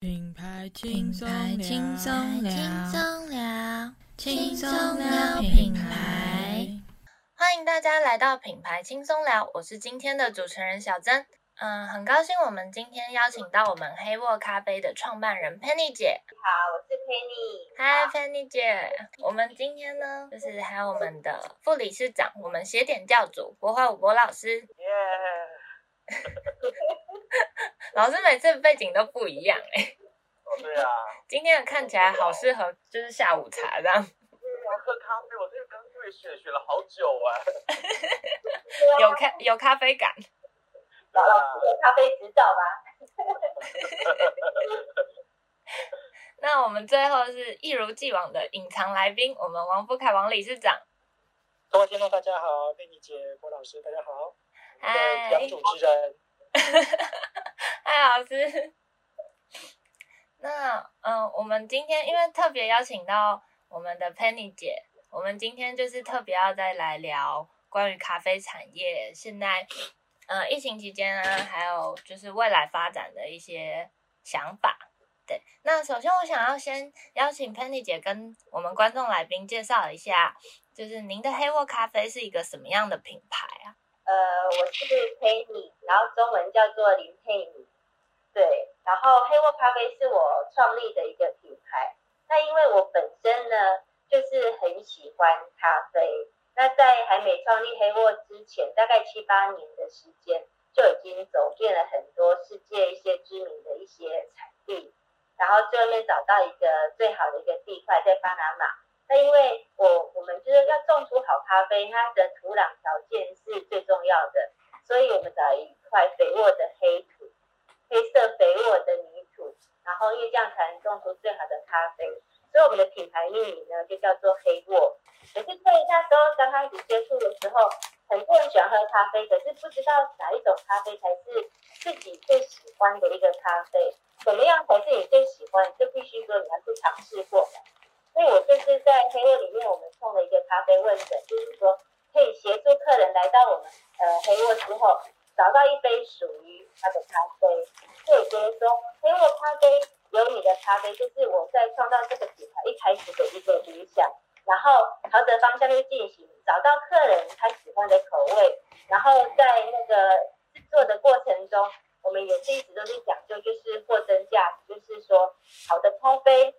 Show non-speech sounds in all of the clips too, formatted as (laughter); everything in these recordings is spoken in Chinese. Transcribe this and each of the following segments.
品牌轻松聊，轻松聊，轻松聊，轻松聊品牌。欢迎大家来到品牌轻松聊，我是今天的主持人小曾。嗯，很高兴我们今天邀请到我们黑沃咖啡的创办人 Penny 姐。好，我是 Penny。嗨，Penny 姐。我们今天呢，就是还有我们的副理事长，我们鞋点教主国华五柏老师。耶、yeah. 老师每次背景都不一样哎、欸。哦，对啊。(laughs) 今天的看起来好适合，就是下午茶这样。(laughs) 对啊，喝咖啡，我这个刚对学学了好久啊。(laughs) 有咖有咖啡感。老师有咖啡执照吧。那我们最后是一如既往的隐藏来宾，我们王福凯王理事长。各位听众大家好，贝妮姐、郭老师大家好。嗨。两主持人。哈 (laughs) 嗨，老师。那嗯、我们今天因为特别邀请到我们的 Penny 姐，我们今天就是特别要再来聊关于咖啡产业现在。呃，疫情期间啊，还有就是未来发展的一些想法。对，那首先我想要先邀请 Penny 姐跟我们观众来宾介绍一下，就是您的黑沃咖啡是一个什么样的品牌啊？呃，我是 Penny，然后中文叫做林佩妮。对，然后黑沃咖啡是我创立的一个品牌。那因为我本身呢，就是很喜欢咖啡。那在还没创立黑沃之前，大概七八年的时间，就已经走遍了很多世界一些知名的一些产地，然后最后面找到一个最好的一个地块在巴拿马。那因为我我们就是要种出好咖啡，它的土壤条件是最重要的，所以我们找一块肥沃的黑土，黑色肥沃的泥土，然后因为这样才能种出最好的咖啡。所以我们的品牌命名呢，就叫做黑沃。可是对那时候刚开始接触的时候，很多人喜欢喝咖啡，可是不知道哪一种咖啡才是自己最喜欢的一个咖啡，怎么样才是你最喜欢，就必须说你要去尝试过。所以我就是在黑沃里面，我们创了一个咖啡问诊，就是说可以协助客人来到我们呃黑沃之后，找到一杯属于他的咖啡。所以觉得说黑沃咖啡有你的咖啡，就是我在创造这个品牌一开始的一个理想。然后朝着方向去进行，找到客人他喜欢的口味，然后在那个制作的过程中，我们也是一直都是讲究就是货真价实，就是说好的咖啡，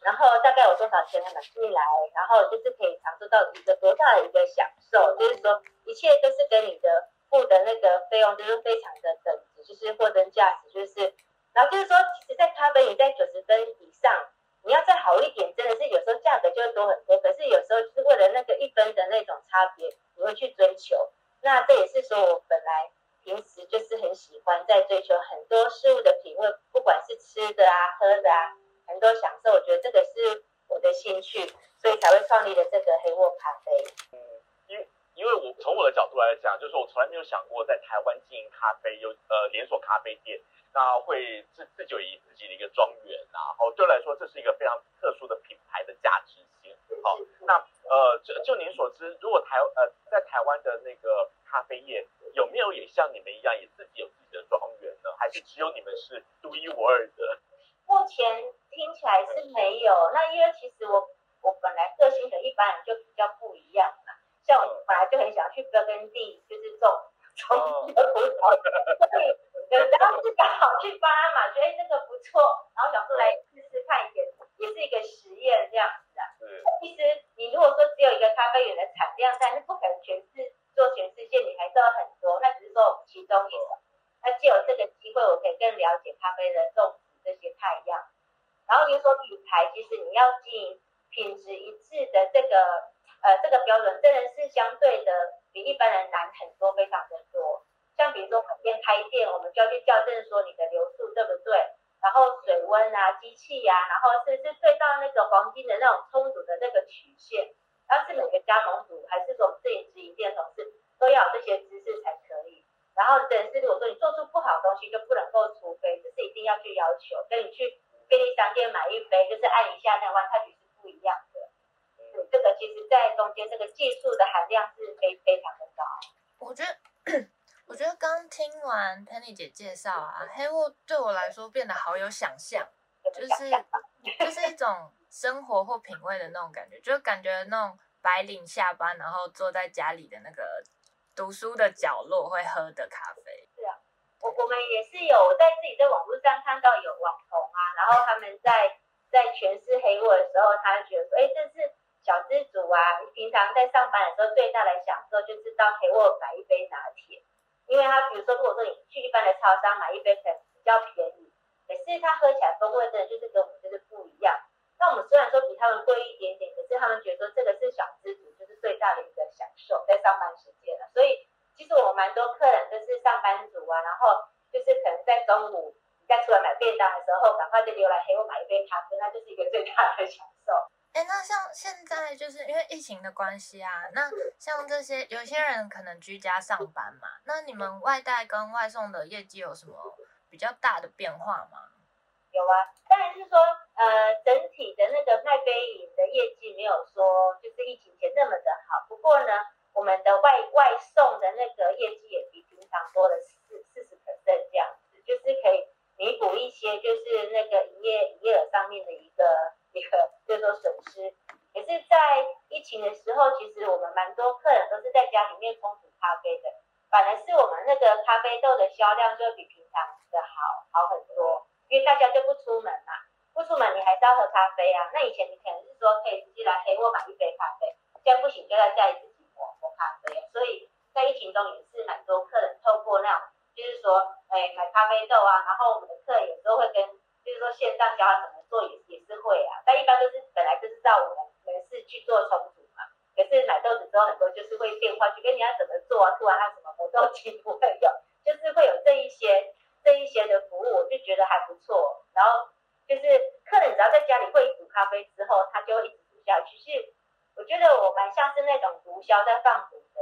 然后大概有多少钱才买进来，然后就是可以尝受到一个多大的一个享受，就是说一切都是跟你的付的那个费用就是非常的等值，就是货真价实，就是，然后就是说，其实，在咖啡你在九十分以上。你要再好一点，真的是有时候价格就会多很多。可是有时候就是为了那个一分的那种差别，你会去追求。那这也是说我本来平时就是很喜欢在追求很多事物的品味，不管是吃的啊、喝的啊，很多享受。我觉得这个是我的兴趣，所以才会创立了这个黑沃咖啡。嗯，因为因为我从我的角度来讲，就是我从来没有想过在台湾经营咖啡，有呃连锁咖啡店。那会自自己有以自己的一个庄园，然后对我来说，这是一个非常特殊的品牌的价值性。好，那呃，就就您所知，如果台呃在台湾的那个咖啡业有没有也像你们一样，也自己有自己的庄园呢？还是只有你们是独一无二的？目前听起来是没有。那因为其实我我本来个性的一般人就比较不一样嘛，像我本来就很想去勃艮第，就是种种的葡萄，所以。然后是刚好去巴拿马，觉得这个不错，然后想说来试试看，也也是一个实验这样子的。嗯。其实你如果说只有一个咖啡园的产量，但是不可能全是做全世界，你还是要很多，那只是说其中一种。那既有这个机会，我可以更了解咖啡的种植这些太阳。然后你说品牌，其实你要经营品质一致的这个呃这个标准，真的是相对的比一般人难很多，非常的多。像比如说门，店开店，我们就要去校正说你的流速对不对，然后水温啊、机器呀、啊，然后是不是对到那个黄金的那种充足的那个曲线，然后是每个加盟主还是说我们自己直营店同事都要有这些知识才可以。然后等于是如果说你做出不好的东西，就不能够除非，这是一定要去要求。跟你去便利商店买一杯，就是按一下那个 One Touch 是不一样的。嗯，这个其实在中间这个技术的含量是非非常的高。我觉得。我觉得刚听完 Penny 姐介绍啊，黑雾对我来说变得好有想象。就是 (laughs) 就是一种生活或品味的那种感觉，就感觉那种白领下班然后坐在家里的那个读书的角落会喝的咖啡。我我们也是有在自己在网络上看到有网红啊，然后他们在在诠释黑沃的时候，他觉得说，哎，这是小资族啊，平常在上班的时候最大的享受就是到黑沃买一杯拿铁，因为他比如说如果说你去一般的超商买一杯可能比较便宜。可是他喝起来风味真的就是跟我们就是不一样。那我们虽然说比他们贵一点点，可是他们觉得说这个是小资族，就是最大的一个享受，在上班时间了。所以其实我们蛮多客人就是上班族啊，然后就是可能在中午你再出来买便当的时候，赶快就溜来黑我买一杯咖啡，那就是一个最大的享受。哎，那像现在就是因为疫情的关系啊，那像这些有些人可能居家上班嘛，那你们外带跟外送的业绩有什么？比较大的变化吗？有啊，当然是说，呃，整体的那个卖杯饮的业绩没有说就是疫情前那么的好。不过呢，我们的外外送的那个业绩也比平常多了四四十 percent 这样子，就是可以弥补一些就是那个营业营业额上面的一个 (laughs) 一个就是说损失。也是，在疫情的时候，其实我们蛮多客人都是在家里面冲煮咖啡的，反而是我们那个咖啡豆的销量就比平常。的好好很多，因为大家就不出门嘛，不出门你还是要喝咖啡啊。那以前你可能是说可以直接来黑沃买一杯咖啡，现在不行就在家里自己磨磨咖啡。所以在疫情中也是蛮多客人透过那种，就是说，哎，买咖啡豆啊，然后我们的客人有时候会跟，就是说线上教他怎么做也也是会啊。但一般都是本来就是照我们门市去做冲煮嘛，可是买豆子之后很多就是会变化，去跟你要怎么做啊，突然他什么磨豆机不会用，就是会有这一些。这一些的服务我就觉得还不错，然后就是客人只要在家里会煮咖啡之后，他就会一直煮下去。是我觉得我蛮像是那种毒枭在放毒的，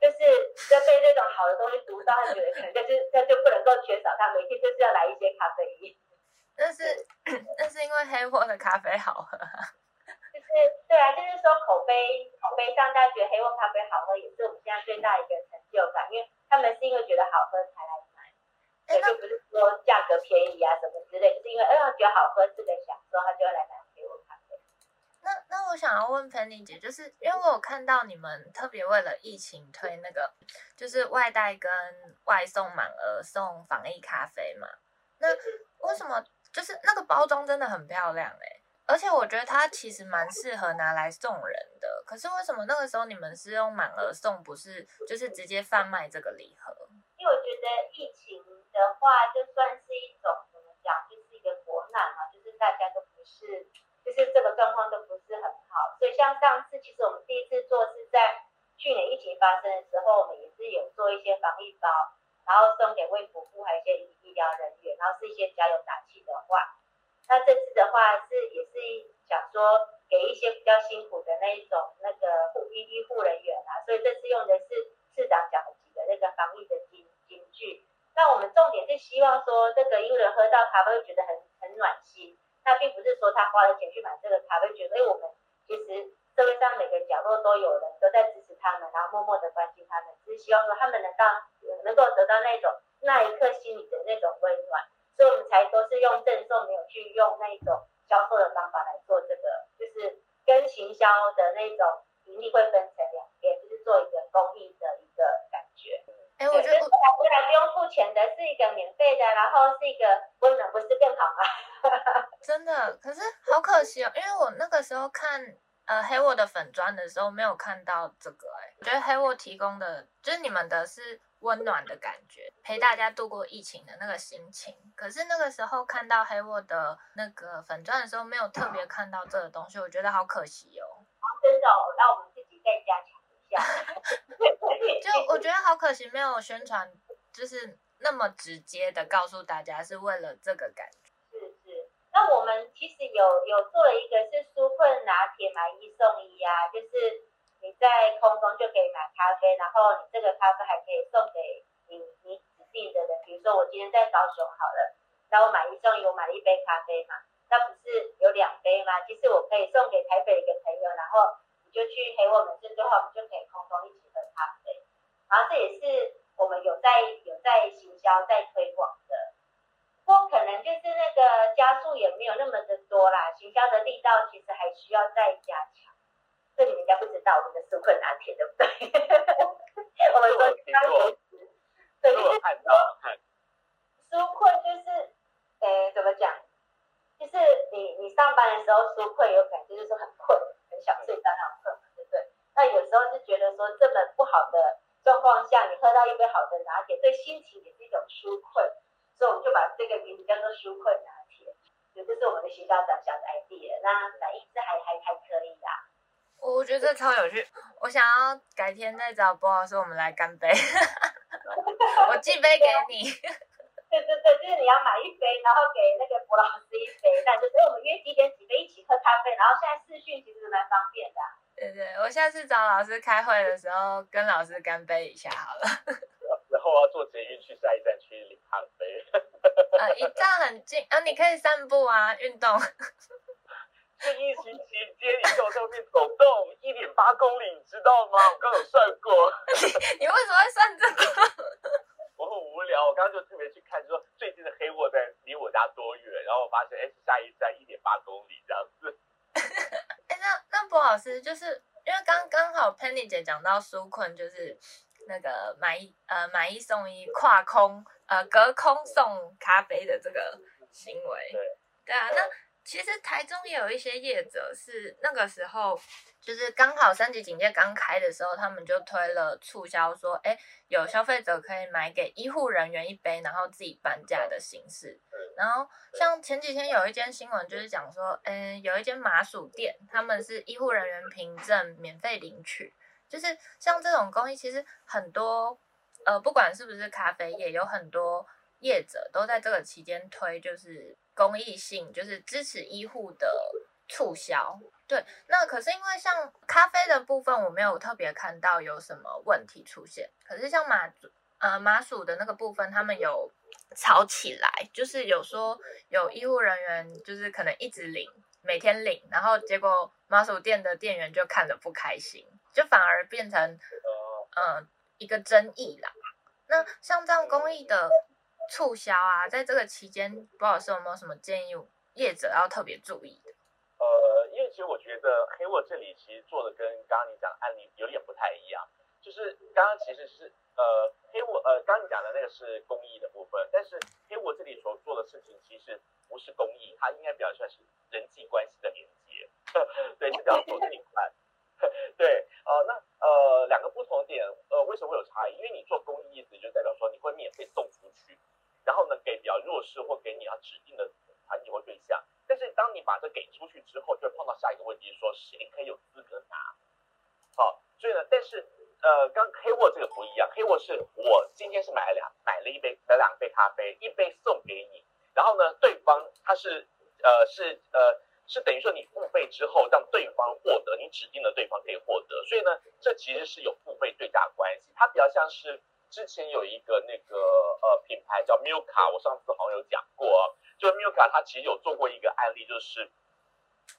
就是在被那种好的东西毒到，他觉得可能就是这就不能够缺少，它每天就是要来一些咖啡因。但是那是因为黑沃的咖啡好喝，就是对啊，就是说口碑口碑上大家觉得黑沃咖啡好喝，也是我们现在最大的一个成就感，因为他们是因为觉得好喝才来买。对，就不是说价格便宜啊什么之类，就是因为哎呀觉得好喝，这个享受，他就会来买。那那我想要问 Penny 姐，就是因为我有看到你们特别为了疫情推那个，就是外带跟外送满额送防疫咖啡嘛？那为什么就是那个包装真的很漂亮哎、欸？而且我觉得它其实蛮适合拿来送人的。可是为什么那个时候你们是用满额送，不是就是直接贩卖这个礼盒？因为我觉得疫情。的话，就算是一种怎么讲，就是一个国难嘛，就是大家都不是，就是这个状况都不是很好。所以像上次，其实我们第一次做是在去年疫情发生的时候，我们也是有做一些防疫包，然后送给卫福部还有一些医医疗人员，然后是一些加油打气的话。那这次的话是也是想说给一些比较辛苦的那一种那个护医医护人员啊，所以这次用的是市长讲的几个那个防疫的金金句。那我们重点是希望说，这个医护人喝到咖啡会觉得很很暖心。那并不是说他花了钱去买这个咖啡，觉得哎，我们其实社会上每个角落都有人都在支持他们，然后默默的关心他们，只是希望说他们能到能够得到那种那一刻心里的那种温暖。所以我们才都是用赠送，没有去用那种销售的方法来做这个，就是跟行销的那种盈利会分成两边，就是做一个公益的一个感觉。哎，我觉得我来不用付钱的，是一个免费的，然后是一个温暖，不是更好吗？真的，可是好可惜哦，因为我那个时候看呃黑沃的粉专的时候，没有看到这个。哎，我觉得黑沃提供的就是你们的是温暖的感觉，陪大家度过疫情的那个心情。可是那个时候看到黑沃的那个粉钻的时候，没有特别看到这个东西，我觉得好可惜哦。好，真的，那我们自己再加强。(laughs) 就我 (laughs) 觉得好可惜，没有宣传，就是那么直接的告诉大家是为了这个感觉。那我们其实有有做了一个是舒困拿铁买一送一啊，就是你在空中就可以买咖啡，然后你这个咖啡还可以送给你你指定的人，比如说我今天在高雄好了，那我买一送一，我买了一杯咖啡嘛，那不是有两杯吗？其实我可以送给台北一个朋友，然后你。就去陪我们，这句话我们就可以空中一起喝咖啡，然后这也是我们有在有在行销在推广的。说可能就是那个加速也没有那么的多啦，行销的力道其实还需要再加强。这你们应该不知道我们的纾困拿铁对不对？我们说刚开始，对，就是纾困就是，诶，怎么讲？就是你你上班的时候纾困有可能就是很困，很想睡觉那种困，对不对？(laughs) 那有时候就觉得说这么不好的状况下，你喝到一杯好的拿铁，对心情也是一种纾困。所以我们就把这个名字叫做纾困拿铁，就这是我们的学校长想的 idea，那反应是还还还可以啦。我觉得超有趣，我想要改天再找博老师，我们来干杯。(laughs) 我寄杯给你。对对对，就是你要买一杯，然后给那个博老师一杯，那就是我们约几点几杯一起喝咖啡，然后现在视讯其实蛮方便的。对对，我下次找老师开会的时候，跟老师干杯一下好了。我要坐捷运去下一站去领咖啡。呃，(laughs) 一站很近，啊，你可以散步啊，运动。(laughs) 这疫情期间，你在外面走动一点八公里，你知道吗？我刚有算过。(laughs) 你为什么会算这个？我很无聊，我刚刚就特别去看，就说最近的黑沃在离我家多远，然后我发现，哎，下一站一点八公里这样子。哎，那那波老师，就是因为刚刚好 Penny 姐讲到纾困，就是。那个买一呃买一送一跨空呃隔空送咖啡的这个行为，对对啊，那其实台中也有一些业者是那个时候就是刚好三级警戒刚开的时候，他们就推了促销，说哎有消费者可以买给医护人员一杯，然后自己半价的形式。然后像前几天有一间新闻就是讲说，嗯有一间麻薯店，他们是医护人员凭证免费领取。就是像这种公益，其实很多，呃，不管是不是咖啡业，有很多业者都在这个期间推，就是公益性，就是支持医护的促销。对，那可是因为像咖啡的部分，我没有特别看到有什么问题出现。可是像马，呃，麻薯的那个部分，他们有吵起来，就是有说有医护人员就是可能一直领，每天领，然后结果麻薯店的店员就看着不开心。就反而变成，呃，一个争议啦。那像这样公益的促销啊，在这个期间，不老师有没有什么建议业者要特别注意的？呃，因为其实我觉得黑沃这里其实做的跟刚刚你讲案例有点不太一样，就是刚刚其实是呃黑沃呃刚刚你讲的那个是公益的部分，但是黑沃这里所做的事情其实不是公益，它应该比较算是人际关系的连接，(laughs) 对，是比较做这一块。(laughs) 对，呃，那呃，两个不同点，呃，为什么会有差异？因为你做公益意思就代表说你会免费送出去，然后呢，给比较弱势或给你要指定的团体或对象。但是当你把这给出去之后，就会碰到下一个问题，说谁可以有资格拿？好、所以呢，但是呃，刚黑沃这个不一样，黑沃是我今天是买了两买了一杯买了两杯咖啡，一杯送给你，然后呢，对方他是呃是呃。是等于说你付费之后，让对方获得，你指定的对方可以获得，所以呢，这其实是有付费对价关系。它比较像是之前有一个那个呃品牌叫 Milka，我上次好像有讲过，就 Milka 它其实有做过一个案例，就是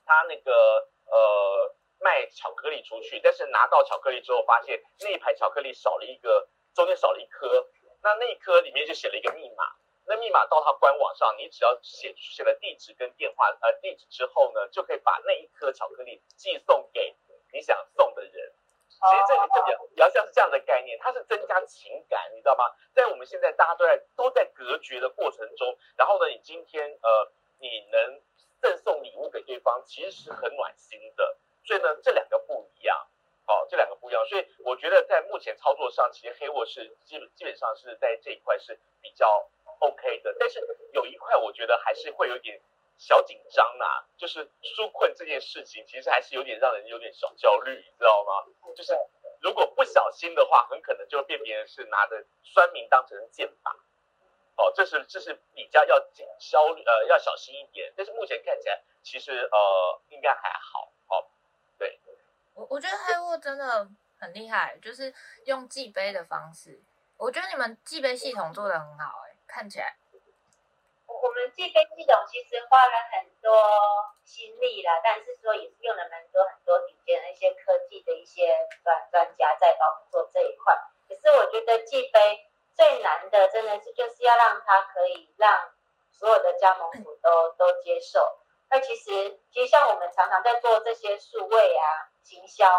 他那个呃卖巧克力出去，但是拿到巧克力之后，发现那一排巧克力少了一个，中间少了一颗，那那一颗里面就写了一个密码。那密码到他官网上，你只要写写了地址跟电话，呃，地址之后呢，就可以把那一颗巧克力寄送给你想送的人。其实这里就比较比较像是这样的概念，它是增加情感，你知道吗？在我们现在大家都在都在隔绝的过程中，然后呢，你今天呃，你能赠送礼物给对方，其实是很暖心的。所以呢，这两个不一样，哦，这两个不一样。所以我觉得在目前操作上，其实黑沃是基本基本上是在这一块是比较。OK 的，但是有一块我觉得还是会有点小紧张啊，就是纾困这件事情，其实还是有点让人有点小焦虑，你知道吗？就是如果不小心的话，很可能就会变别人是拿着酸民当成剑靶，哦，这是这是比较要紧焦虑呃要小心一点，但是目前看起来其实呃应该还好，哦，对，我我觉得黑沃真的很厉害，就是用寄杯的方式，我觉得你们寄杯系统做的很好，欸，看起来，我们寄杯系统其实花了很多心力啦，但是说也是用了蛮多很多顶尖的一些科技的一些专专家在帮我们做这一块。可是我觉得寄杯最难的真的是就是要让它可以让所有的加盟主都都接受。那其实其实像我们常常在做这些数位啊行销，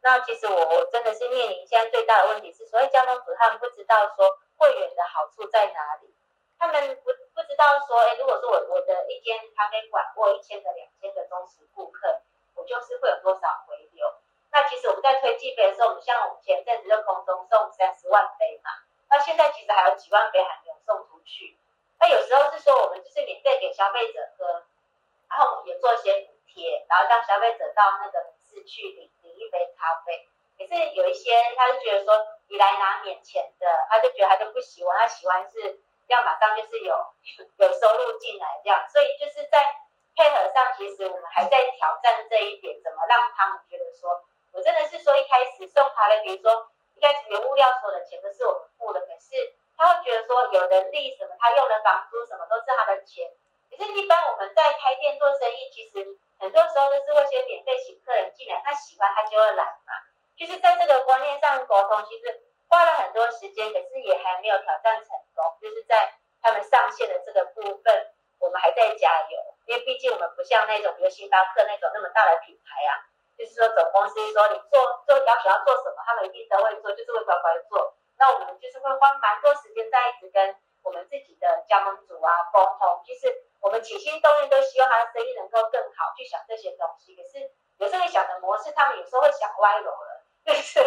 那其实我我真的是面临现在最大的问题是，所谓加盟主他们不知道说会员的好处在哪里，他们不不知道说，哎，如果说我我的一间咖啡馆，过一千个两千个忠实顾客，我就是会有多少回流。那其实我们在推季杯的时候，我们像我们前阵子就空中送三十万杯嘛，那现在其实还有几万杯还没有送出去。那有时候是说我们就是免费给消费者喝，然后也做一些补贴，然后让消费者到那个市去领领一杯咖啡。可是有一些他就觉得说你来拿免钱的，他就觉得他就不喜欢，他喜欢是要马上就是有 (laughs) 有收入进来这样，所以就是在配合上，其实我们还在挑战这一点，怎么让他们觉得说。我真的是说，一开始送他的，比如说一开始原物料所有的钱都是我们付的，可是他会觉得说有人力什么，他用的房租什么都是他的钱。可是，一般我们在开店做生意，其实很多时候都是会先免费请客人进来，他喜欢他就会来嘛。就是在这个观念上沟通，其实花了很多时间，可是也还没有挑战成功。就是在他们上线的这个部分，我们还在加油，因为毕竟我们不像那种比如星巴克那种那么大的品牌啊。就是说，总公司说你做做要求要做什么，他们一定都会做，就是会乖乖做。那我们就是会花蛮多时间在一直跟我们自己的加盟主啊沟通。就是我们起心动念都希望他的生意能够更好，去想这些东西。可是有时候你想的模式，他们有时候会想歪楼了，就是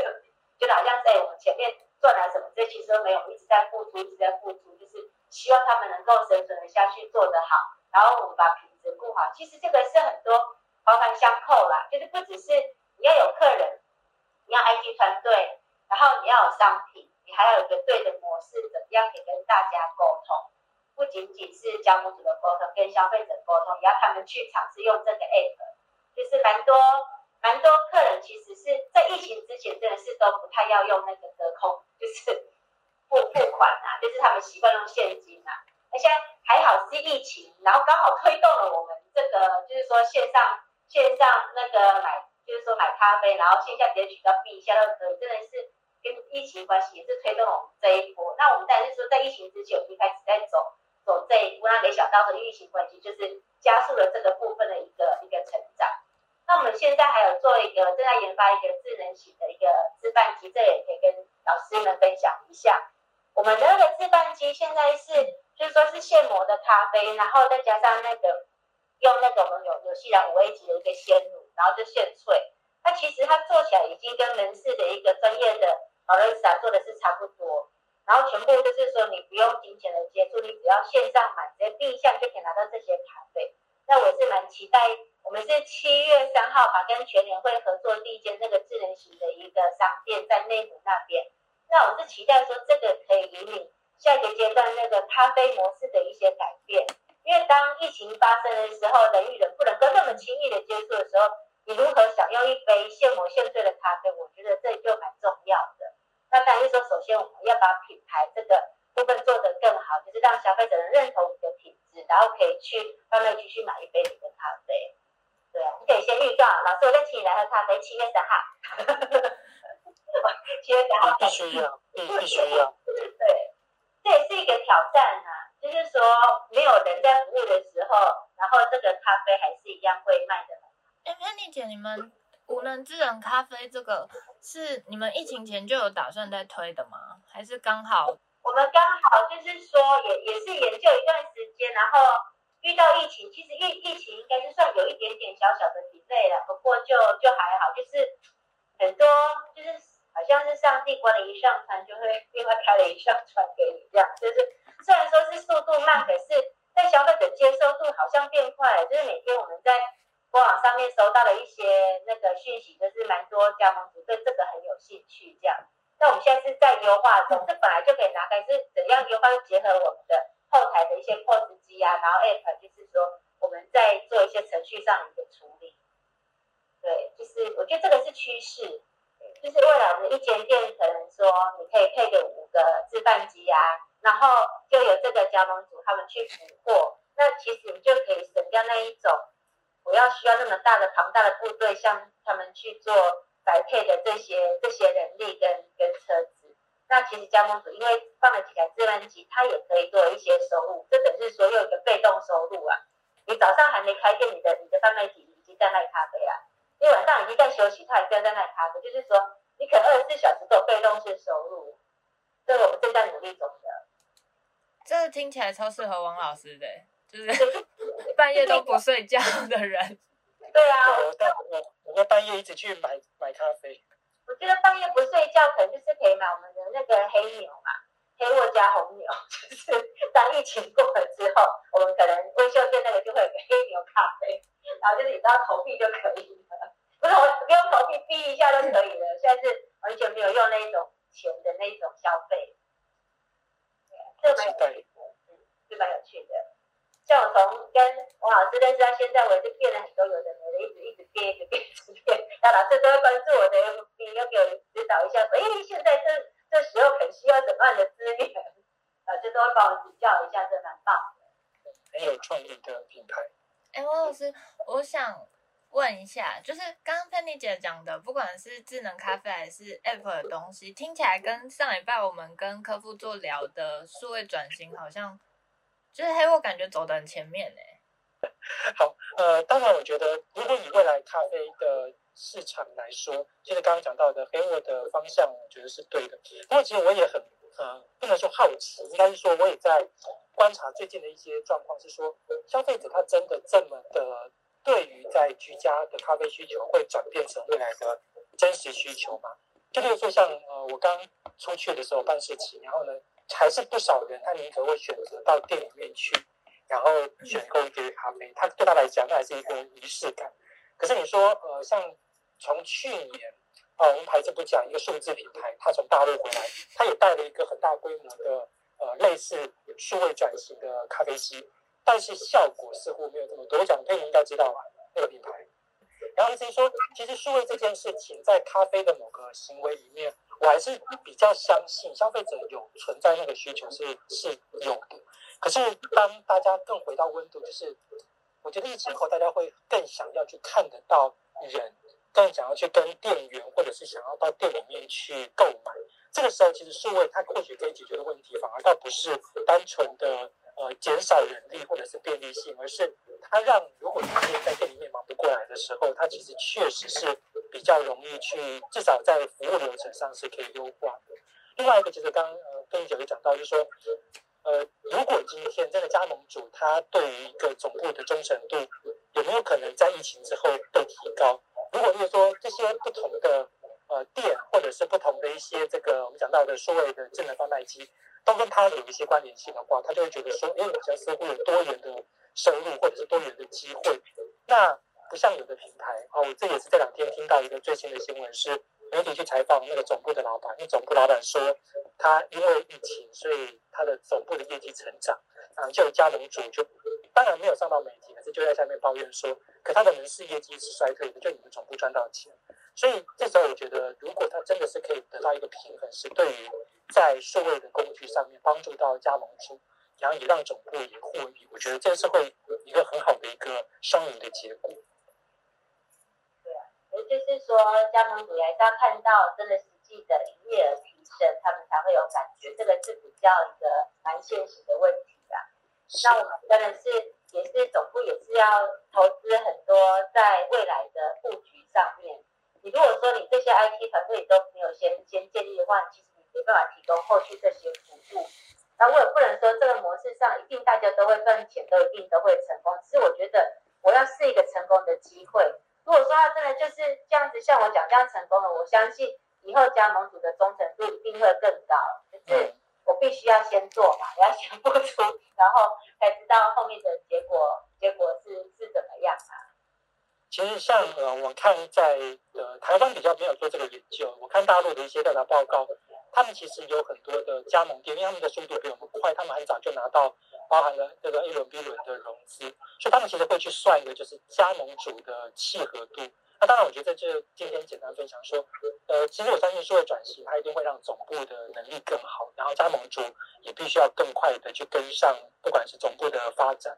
就好像在我们前面赚了什么，这其实都没有，一直在付出，一直在付出，就是希望他们能够生存的下去，做得好，然后我们把品质顾好。其实这个是很多。环环相扣啦，就是不只是你要有客人，你要 IT 团队，然后你要有商品，你还要有一个对的模式，怎么样可以跟大家沟通？不仅仅是加盟主的沟通，跟消费者沟通，也要他们去尝试用这个 app。就是蛮多蛮多客人其实是在疫情之前，真的是都不太要用那个折扣，就是付付款啊，(laughs) 就是他们习惯用现金啊。而且还好是疫情，然后刚好推动了我们这个，就是说线上。线上那个买，就是说买咖啡，然后线下直接取到币下都可以，真的是跟疫情关系也是推动了我们这一波。那我们当然是说，在疫情之前，我们一开始在走走这一步，那没想到的疫情关系，就是加速了这个部分的一个一个成长。那我们现在还有做一个正在研发一个智能型的一个自贩机，这也可以跟老师们分享一下。我们的那个自贩机现在是，就是说是现磨的咖啡，然后再加上那个。用那种我们有有西兰五 A 级的一个鲜乳，然后就现萃。那其实它做起来已经跟门市的一个专业的保乐斯做的是差不多。然后全部就是说你不用金钱的接触，你只要线上买，直接定向就可以拿到这些咖啡。那我是蛮期待，我们是七月三号把跟全联会合作第一间那个智能型的一个商店在内湖那边。那我是期待说这个可以引领下一个阶段那个咖啡模式的一些改变。因为当疫情发生的时候，人与人不能够那么轻易的接触的时候，你如何享用一杯现磨现萃的咖啡？我觉得这就蛮重要的。那当然是说，首先我们要把品牌这个部分做得更好，就是让消费者能认同你的品质，然后可以去慢慢继续买一杯你的咖啡。对啊，你可以先预告，老师我再请你来喝咖啡，七月三号。(laughs) 七月三号必须要，必必须要。(laughs) 对，这也是一个挑战啊。就是说，没有人在服务的时候，然后这个咖啡还是一样会卖的。哎，Penny 姐，你们无人智能咖啡这个是你们疫情前就有打算在推的吗？还是刚好？我们刚好就是说也，也是研究一段时间，然后遇到疫情，其实疫疫情应该是算有一点点小小的 delay 了，不过就就还好，就是很多就是好像是上帝关了一扇窗，就会另外开了一扇窗给你，这样就是。虽然说是速度慢，可是在消费者接受度好像变快了。就是每天我们在官网上面收到了一些那个讯息，就是蛮多加盟主对这个很有兴趣。这样，那我们现在是在优化中，这本来就可以拿开，是怎样优化？结合我们的后台的一些 POS 机啊，然后 App，就是说我们在做一些程序上的一个处理。对，就是我觉得这个是趋势，就是未来我们一间店可能说你可以配个五个自贩机啊。然后就有这个加盟组他们去补货，那其实你就可以省掉那一种，不要需要那么大的庞大的部队，像他们去做宅配的这些这些人力跟跟车子。那其实加盟主因为放了几台制冷机，它也可以做一些收入，这等于说有一个被动收入啊。你早上还没开店，你的你的贩卖机已经在卖咖啡啊，你晚上已经在休息，他还在在卖咖啡，就是说你可能二十四小时都有被动式收入。这个我们正在努力中的。这个听起来超适合王老师的，就是 (laughs) 半夜都不睡觉的人。对啊，我我我会半夜一直去买买咖啡。我觉得半夜不睡觉，可能就是可以买我们的那个黑牛嘛，黑沃加红牛。就是当疫情过了之后，我们可能微秀店那个就会有个黑牛咖啡，然后就是你知道投币就可以了，不是我不用投币，逼一下就可以了。现在是完全没有用那一种钱的那一种消费。对，这蛮有趣的，嗯，是蛮有趣的。像我从跟王老师认识到现在，我也是变了很多有的没的，一直一直变，一直变，一直变。那老师都会关注我的 FB，要给我指导一下，说，哎，现在这这时候很需要怎么样的资源，老师都会帮我指教一下，这蛮棒的。很有创意的品牌。哎，王老师，我想问一下，就是刚刚 Penny 姐讲的，不管是智能咖啡还是 App 的东西，听起来跟上礼拜我们跟客户做聊的数位转型好像。就是黑沃感觉走的很前面呢。(laughs) 好，呃，当然，我觉得如果以未来咖啡的市场来说，就是刚刚讲到的黑沃的方向，我觉得是对的。不过，其实我也很呃，不能说好奇，应该是说我也在观察最近的一些状况，是说消费者他真的这么的对于在居家的咖啡需求会转变成未来的真实需求吗？就比如说像呃，我刚出去的时候办事情，然后呢。还是不少人，他宁可会选择到店里面去，然后选购一杯咖啡。他对他来讲，那还是一个仪式感。可是你说，呃，像从去年，啊、我们牌子不讲一个数字品牌，他从大陆回来，他也带了一个很大规模的，呃，类似数位转型的咖啡机，但是效果似乎没有这么多。我讲，你应该知道吧，那个品牌。然后意思说，其实数位这件事情在咖啡的某个行为里面。我还是比较相信消费者有存在那个需求是是有的，可是当大家更回到温度，就是我觉得疫情后大家会更想要去看得到人，更想要去跟店员或者是想要到店里面去购买。这个时候其实数位它或许可以解决的问题，反而倒不是单纯的呃减少人力或者是便利性，而是它让如果他在店里面忙不过来的时候，它其实确实是。比较容易去，至少在服务流程上是可以优化的。另外一个，其实刚刚呃，跟姐姐讲到，就是说，呃，如果今天这个加盟主他对于一个总部的忠诚度有没有可能在疫情之后被提高？如果就是说这些不同的呃店或者是不同的一些这个我们讲到的所谓的智能贩卖机都跟他有一些关联性的话，他就会觉得说，哎，好像似乎有多元的收入或者是多元的机会。那不像有的品牌哦，我这也是这两天听到一个最新的新闻，是媒体去采访那个总部的老板，那总部老板说，他因为疫情，所以他的总部的业绩成长，啊，就有加盟主就当然没有上到媒体，可是就在下面抱怨说，可他的人事业绩是衰退的，就你们总部赚到钱，所以这时候我觉得，如果他真的是可以得到一个平衡，是对于在数位的工具上面帮助到加盟主，然后也让总部也获益，我觉得这是会一个很好的一个双赢的结果。对啊，也就是说，加盟主还是要看到真的实际的营业额提升，他们才会有感觉。这个是比较一个蛮现实的问题的。那我们真的是也是总部也是要投资很多在未来的布局上面。你如果说你这些 IT 团队都没有先先建立的话，其实你没办法提供后续这些服务。那我也不能说这个模式上一定大家都会赚钱，都一定都会成功。只是我觉得我要试一个成功的机会。如果说他真的就是这样子，像我讲这样成功了，我相信以后加盟主的忠诚度一定会更高。可是我必须要先做嘛，我要先付出，(laughs) 然后才知道后面的结果，结果是是怎么样啊？其实像呃，我看在呃台湾比较没有做这个研究，我看大陆的一些调查报告，他们其实有很多的加盟店，因为他们的速度比我们快，他们很早就拿到。包含了这个 A 轮、B 轮的融资，所以他们其实会去算一个就是加盟主的契合度。那当然，我觉得这今天简单分享说，呃，其实我相信数位转型，它一定会让总部的能力更好，然后加盟主也必须要更快的去跟上，不管是总部的发展，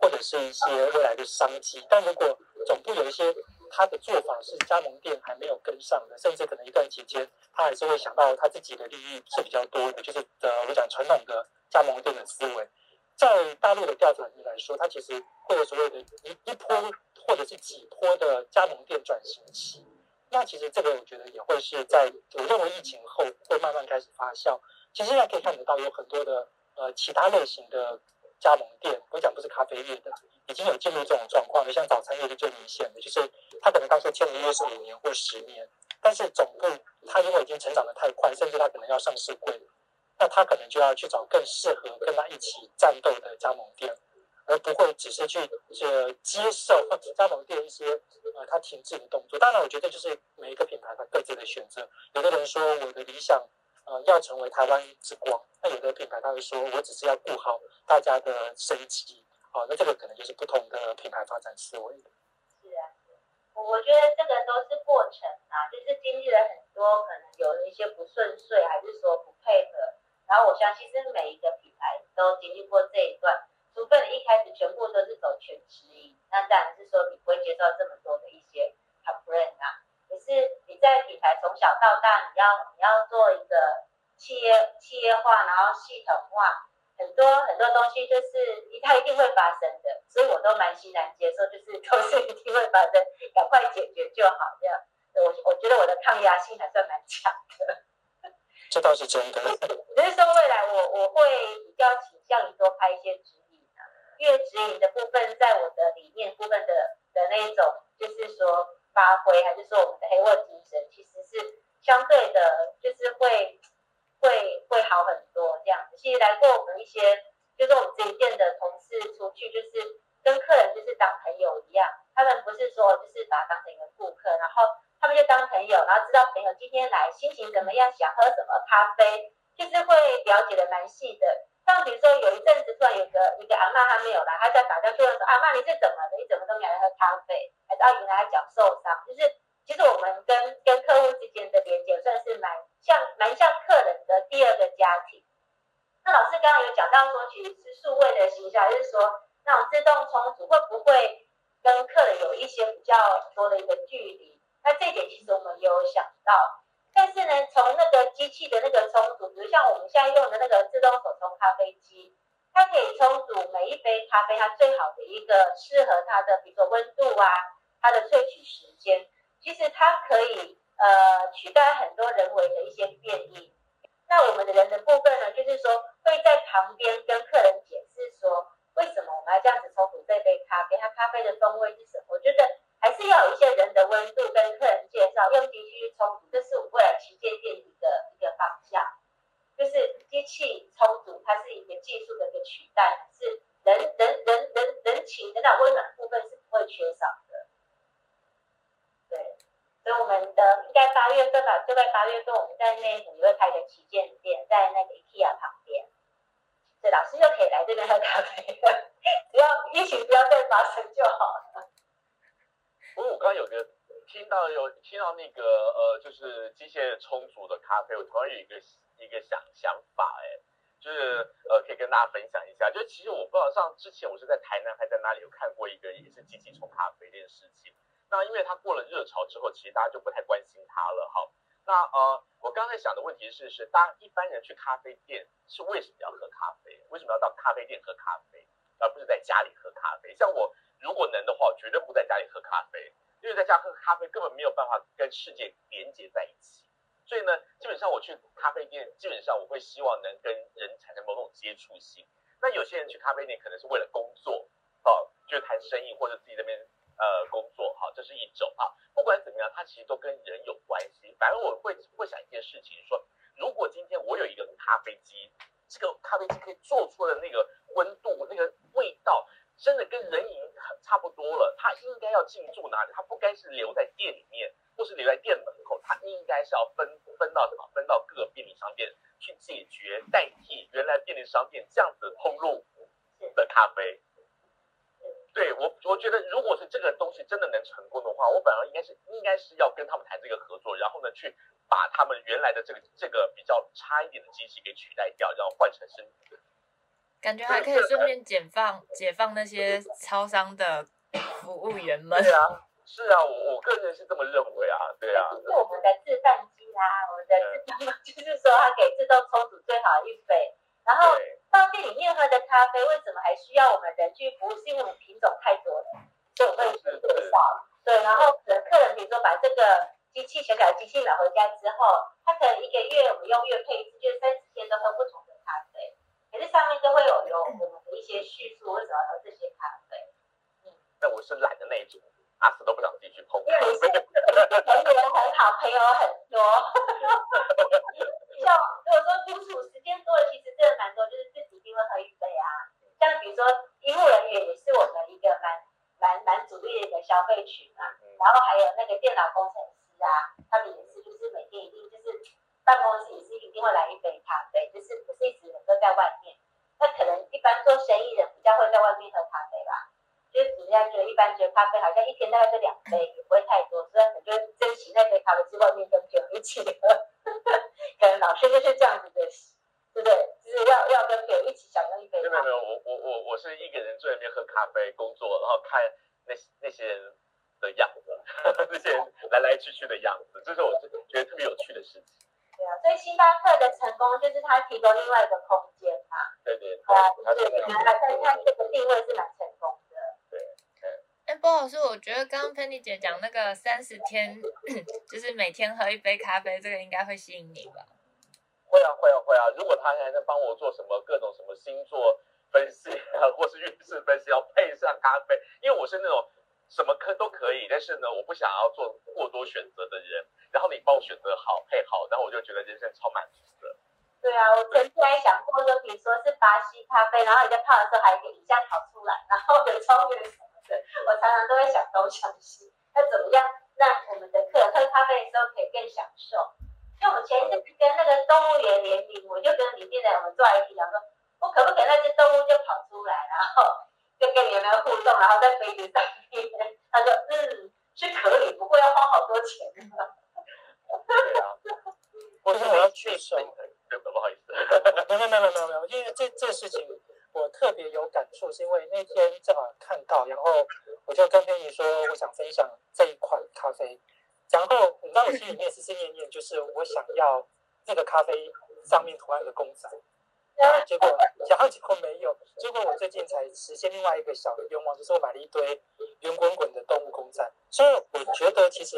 或者是一些未来的商机。但如果总部有一些他的做法是加盟店还没有跟上的，甚至可能一段期间他还是会想到他自己的利益是比较多的，就是呃我讲传统的加盟店的思维。在大陆的调查里来说，它其实会有所谓的一一波或者是几波的加盟店转型期。那其实这个我觉得也会是在我认为疫情后会慢慢开始发酵。其实现在可以看得到有很多的呃其他类型的加盟店，我讲不是咖啡业的，已经有进入这种状况的。像早餐业是最明显的，就是他可能当初签的约是五年或十年，但是总部他因为已经成长的太快，甚至他可能要上市柜。那他可能就要去找更适合跟他一起战斗的加盟店，而不会只是去呃接受加盟店一些呃他停滞的动作。当然，我觉得就是每一个品牌他各自的选择。有的人说我的理想呃要成为台湾之光，那有的品牌他会说我只是要顾好大家的生计。好，那这个可能就是不同的品牌发展思维。是啊，我觉得这个都是过程啊，就是经历了很多，可能有一些不顺遂，还是说不配合。然后我相信，是每一个品牌都经历过这一段，除非你一开始全部都是走全直营，那当然是说你不会接受这么多的一些 c o m p l a i n 啊。可是你在品牌从小到大，你要你要做一个企业企业化，然后系统化，很多很多东西就是它一定会发生的，所以我都蛮欣然接受，就是都是一定会发生，赶快解决就好这样。我我觉得我的抗压性还算蛮强的。(laughs) 这倒是真的。(laughs) 只是说未来我我会比较倾向于多拍一些指引的，因为指引的部分在我的理念部分的的那一种，就是说发挥，还是说我们的黑沃精神，其实是相对的，就是会会会好很多这样子。其实来过我们一些，就是我们直营店的同事出去，就是跟客人就是当朋友一样，他们不是说就是把他当成一个顾客，然后。他们就当朋友，然后知道朋友今天来心情怎么样，想喝什么咖啡，就是会了解的蛮细的。像比如说有一阵子突然有个一个阿嬷她没有来，她在打电话说，阿嬷你是怎么的？你怎么都没来喝咖啡？还是啊原来还脚受伤？就是其实我们跟跟客户之间的连接算是蛮像蛮像客人的第二个家庭。那老师刚刚有讲到说，其实是数位的形象，就是说那种自动充足会不会跟客人有一些比较多的一个距离？那这一点其实我们有想到，但是呢，从那个机器的那个充足，比如像我们现在用的那个自动手冲咖啡机，它可以冲煮每一杯咖啡它最好的一个适合它的，比如说温度啊，它的萃取时间，其实它可以呃取代很多人为的一些变异。那我们的人的部分呢，就是说会在旁边跟客人解释说，为什么我们要这样子冲煮这杯咖啡，它咖啡的风味是什么？我觉得。还是要有一些人的温度跟客人介绍，用机器去冲，这是我未来旗舰店一个一个方向。就是机器冲煮，它是一个技术的一个取代，是人人人人人情的那温暖部分是不会缺少的。对，所以我们的应该八月份吧，就在八月份，我们在内湖也会开个旗舰店，在那个 IKEA 旁边，所以老师就可以来这边喝咖啡，(laughs) 只要疫情不要再发生就好了。不过我刚刚有个听到有听到那个呃，就是机械冲煮的咖啡，我突然有一个一个想想法，哎，就是呃，可以跟大家分享一下。就其实我不知道，像之前我是在台南还在哪里有看过一个也是机器冲咖啡这件事情。那因为它过了热潮之后，其实大家就不太关心它了。哈，那呃，我刚才想的问题是，是大家一般人去咖啡店是为什么要喝咖啡？为什么要到咖啡店喝咖啡，而不是在家里喝咖啡？像我。如果能的话，绝对不在家里喝咖啡，因为在家喝咖啡根本没有办法跟世界连接在一起。所以呢，基本上我去咖啡店，基本上我会希望能跟人产生某种接触性。那有些人去咖啡店可能是为了工作，哦，就是谈生意或者自己那边呃工作，哈，这是一种啊。不管怎么样，它其实都跟人有关系。反而我会会想一件事情，说如果今天我有一个咖啡机，这个咖啡机可以做出的那个温度、那个味道。真的跟人影很差不多了，他应该要进驻哪里？他不该是留在店里面，或是留在店门口，他应该是要分分到什么？分到各个便利商店去解决，代替原来便利商店这样子通路的咖啡。对，我，我觉得如果是这个东西真的能成功的话，我反而应该是应该是要跟他们谈这个合作，然后呢，去把他们原来的这个这个比较差一点的机器给取代掉，然后换成升级的。感觉还可以顺便解放解放那些超商的服务员们。对啊，是啊，我我个人是这么认为啊，对啊。是我们的制贩机啦，我们的自动，(laughs) 就是说它可以自动冲煮最好的一杯。然后到店里面喝的咖啡，为什么还需要我们人去服务？是因为我们品种太多了，所以我们会介绍。对，然后可能客人比如说把这个机器小小的机器买回家之后，他可能一个月我们用月配一次，就是三十天都喝不同的。可是上面都会有有我们的一些叙述，为什么要喝这些咖啡？嗯，那我是懒的那一种。打死都不想自己去碰。因为你是人缘很好，朋友很多。(laughs) 像如果说独处时间多了，其实真的蛮多，就是自己一定会喝一杯啊。像比如说医务人员也是我们一个蛮蛮蛮主力的一个消费群啊。然后还有那个电脑工程师啊，他们也是就是每天一定就是办公室也是一定会来一杯咖啡，就是不是一直能够在外面。那可能一般做生意人比较会在外面喝咖啡吧。就是人家觉得一般觉得咖啡好像一天大概就两杯，也不会太多，所以很多人珍惜那杯咖啡，去外面跟朋友一起喝。(laughs) 可能老师就是这样子的，对不对？就是要要跟朋友一起享用一杯。没有没有，我我我我是一个人坐在那边喝咖啡工作，然后看那那些人的样子，(laughs) 那些人来来去去的样子，这是我觉得特别有趣的事情。对啊，所以星巴克的成功就是它提供另外一个空间嘛。对对。对啊，就是原来在看这个定位是蛮成功的。对。哎，不好意思，我觉得刚刚 Penny 姐讲那个三十天，(laughs) 就是每天喝一杯咖啡，这个应该会吸引你吧？会啊，会啊，会啊！如果他还能帮我做什么各种什么星座分析啊，或是运势分析，要配上咖啡，因为我是那种什么科都可以，但是呢，我不想要做过多选择的人。然后你帮我选择好配好，然后我就觉得人生超满足的。对啊，我曾经还想过，说比如说是巴西咖啡，然后你在泡的时候还有一下跑出来，然后有超越。(laughs) 我常常都会想东想西，那怎么样让我们的客人喝咖啡的时候可以更享受？因为我前一阵子跟那个动物园联名，我就跟里面的我们做一起讲说，我可不可以那只动物就跑出来，然后就跟你们互动，然后在杯子上面，他说嗯是可以，不过要花好多钱。对啊，我说我要去收，不好意思，没有没有没有没有，因为这这事情。我特别有感触，是因为那天正好看到，然后我就跟佩妮说，我想分享这一款咖啡。然后你知道我心里面思思念念，就是我想要那个咖啡上面图案的公仔，结果然后结果没有，结果我最近才实现另外一个小的愿望，就是我买了一堆圆滚滚的动物公仔。所以我觉得其实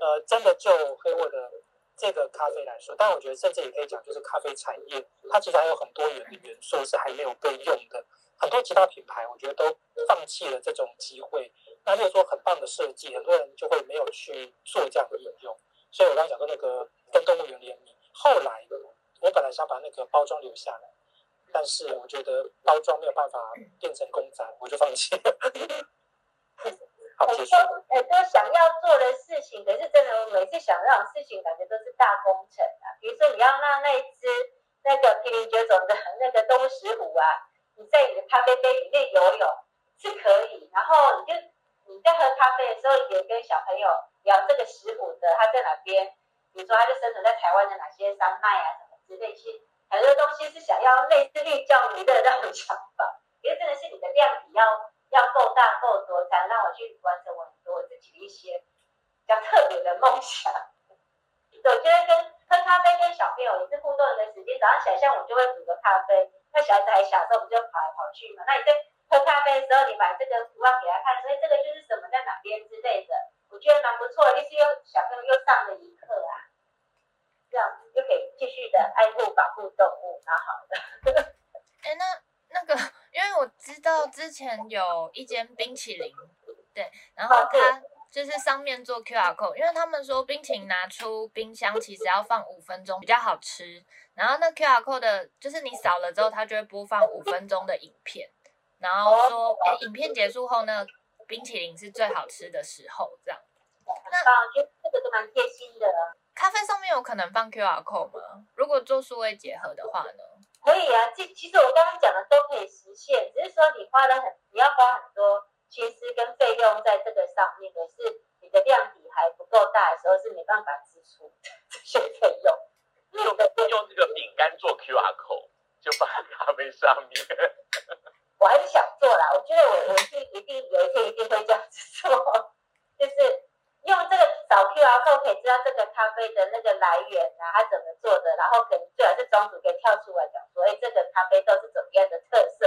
呃，真的就黑沃的。这个咖啡来说，但我觉得甚至也可以讲，就是咖啡产业，它其实还有很多元的元素是还没有被用的。很多其他品牌，我觉得都放弃了这种机会。那如果说很棒的设计，很多人就会没有去做这样的应用。所以我刚刚讲的那个跟动物园联名，后来我本来想把那个包装留下来，但是我觉得包装没有办法变成公仔，我就放弃了。很多很多想要做的事情，可是真的，我每次想这种事情，感觉都是大工程啊。比如说，你要让那一只那个濒临绝种的那个东石虎啊，你在你的咖啡杯里面游泳是可以，然后你就你在喝咖啡的时候，也跟小朋友聊这个石虎的它在哪边，比如说它就生存在台湾的哪些山脉啊什么之类，些很多东西是想要类似寓教于乐的那种想法，因为真的是你的量体要。要够大够多，才能让我去完成我很多我自己的一些比较特别的梦想。我觉得跟喝咖啡跟小朋友也是互动的时间。早上起来，像我就会煮个咖啡，那小孩子还小时候，不就跑来跑去嘛。那你在喝咖啡的时候，你把这个图案给他看，所以这个就是什么在哪边之类的，我觉得蛮不错的，意思又小朋友又上了一课啊，这样就可以继续的爱护保护动物，蛮好的。哎，那那个。因为我知道之前有一间冰淇淋，对，然后它就是上面做 QR code，因为他们说冰淇淋拿出冰箱其实要放五分钟比较好吃，然后那 QR code 的就是你扫了之后，它就会播放五分钟的影片，然后说，哎，影片结束后呢，冰淇淋是最好吃的时候，这样。那得这个都蛮贴心的。咖啡上面有可能放 QR code 吗？如果做数位结合的话呢？可以啊，这其实我刚刚讲的都可以实现，只是说你花了很，你要花很多心思跟费用在这个上面，可是你的量体还不够大的时候是没办法支出这些费用。用用这个饼干做 QR code，就放在咖啡上面。(laughs) 我还是想做啦，我觉得我我是一定有一天一定会这样子做，就是用这个找 q 然后可以知道这个咖啡的那个来源啊，它怎么做的，然后可能最好是庄主可以跳出来讲说，哎，这个咖啡豆是怎么样的特色。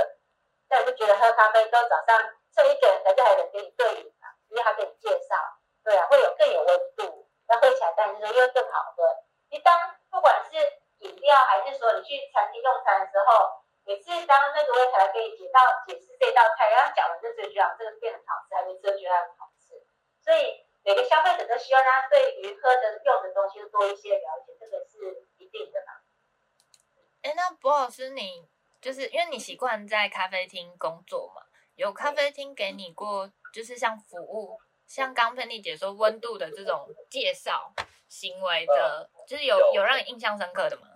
那我就觉得喝咖啡豆早上就一个人才是还能给你对饮嘛，因为他给你介绍，对啊，会有更有温度，那喝起来当然就是又更好喝。你当不管是饮料还是说你去餐厅用餐的时候，每次当那个柜台给你解到解释这道菜，然后讲完就觉得这个变得好吃，还是这个觉得很好吃，所以。希望他对于喝的用的东西多一些了解，这个是一定的嘛。哎，那博老师，你就是因为你习惯在咖啡厅工作嘛？有咖啡厅给你过，就是像服务，像刚 Penny 姐说温度的这种介绍行为的，呃、就是有有，有让你印象深刻的吗？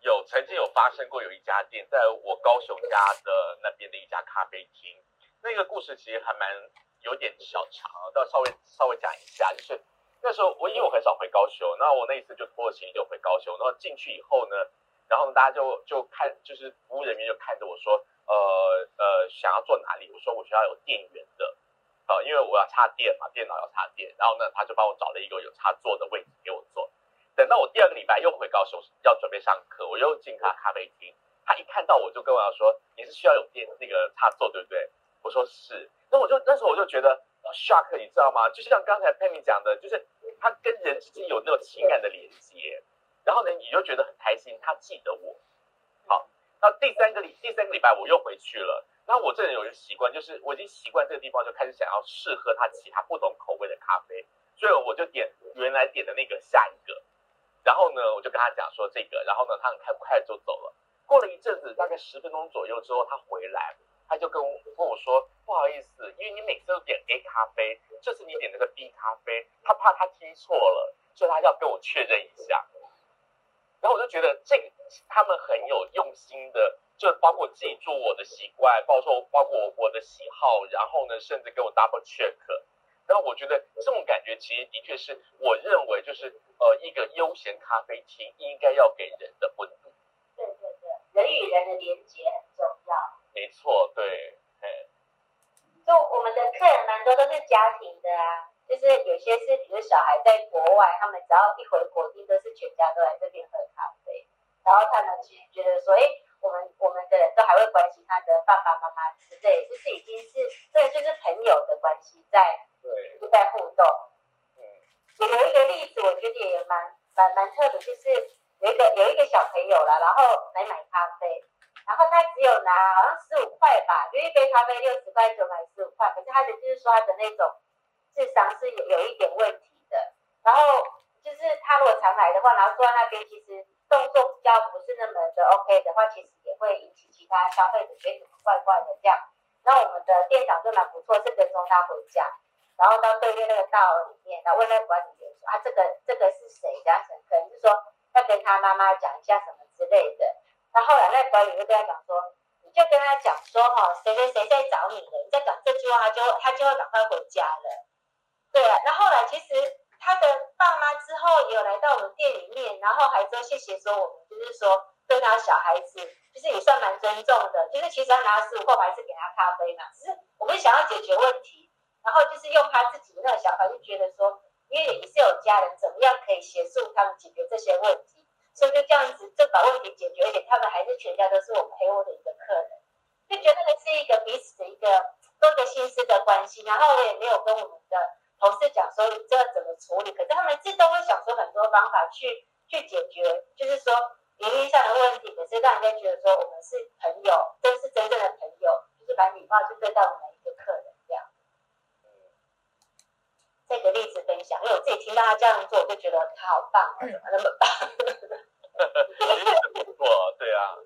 有，曾经有发生过，有一家店在我高雄家的那边的一家咖啡厅，那个故事其实还蛮。有点小长，但稍微稍微讲一下，就是那时候我因为我很少回高雄，那我那一次就拖着行李就回高雄，然后进去以后呢，然后大家就就看，就是服务人员就看着我说，呃呃，想要坐哪里？我说我需要有电源的，呃，因为我要插电嘛，电脑要插电，然后呢，他就帮我找了一个有插座的位置给我坐。等到我第二个礼拜又回高雄要准备上课，我又进他咖啡厅，他一看到我就跟我讲说，你是需要有电那个插座对不对？我说是。那我就那时候我就觉得 shock，你知道吗？就像刚才 Penny 讲的，就是他跟人之间有那种情感的连接，然后呢，你就觉得很开心，他记得我。好，那第三个礼第三个礼拜我又回去了，那我这人有一个习惯，就是我已经习惯这个地方，就开始想要试喝他其他不同口味的咖啡，所以我就点原来点的那个下一个，然后呢，我就跟他讲说这个，然后呢，他很快快就走了。过了一阵子，大概十分钟左右之后，他回来。他就跟我跟我说，不好意思，因为你每次都点 A 咖啡，这次你点那个 B 咖啡，他怕他听错了，所以他要跟我确认一下。然后我就觉得这个他们很有用心的，就包括记住我的习惯，包括包括我我的喜好，然后呢，甚至给我 double check。然后我觉得这种感觉其实的确是我认为就是呃一个悠闲咖啡厅应该要给人的温度。对对对，人与人的连接很重要。没错，对，嘿，就我们的客人蛮多都是家庭的啊，就是有些是比如小孩在国外，他们只要一回国，一都是全家都来这边喝咖啡，然后他们其实觉得说，哎，我们我们的人都还会关心他的爸爸妈妈之类，就是已经是这就是朋友的关系在，对，就在互动。有一个例子，我觉得也蛮蛮蛮特别，就是有一个有一个小朋友啦，然后来买咖啡。然后他只有拿好像十五块吧，就一杯咖啡六十块，就买十五块。可是他的就是说他的那种智商是有有一点问题的。然后就是他如果常来的话，然后坐在那边，其实动作比较不是那么的 OK 的话，其实也会引起其他消费者觉得怪怪的这样。那我们的店长就蛮不错，是跟踪他回家，然后到对面那个大楼里面，然后问那个管理员说啊，这个这个是谁？的可能是说要跟他妈妈讲一下什么之类的。那后来那管理就跟他讲说，你就跟他讲说哈，谁谁谁在找你了，你再讲这句话，他就他就会赶快回家了。对啊，那后来其实他的爸妈之后也有来到我们店里面，然后还说谢谢说我们就是说对他小孩子就是也算蛮尊重的，就是其实他拿了十五块，还是给他咖啡嘛，只是我们想要解决问题，然后就是用他自己的那个想法，就觉得说，因为也是有家人，怎么样可以协助他们解决这些问题。所以就这样子，就把问题解决，而且他们还是全家都是我们黑窝的一个客人，就觉得那是一个彼此的一个多个心思的关系。然后我也没有跟我们的同事讲说这怎么处理，可是他们自动会想出很多方法去去解决，就是说名义上的问题，可是让人家觉得说我们是朋友，真是真正的朋友，就是把礼貌就对待我们一个客人这。个例子分享，因为我自己听到他这样做，我就觉得他好棒，怎么那么棒？不错，对啊。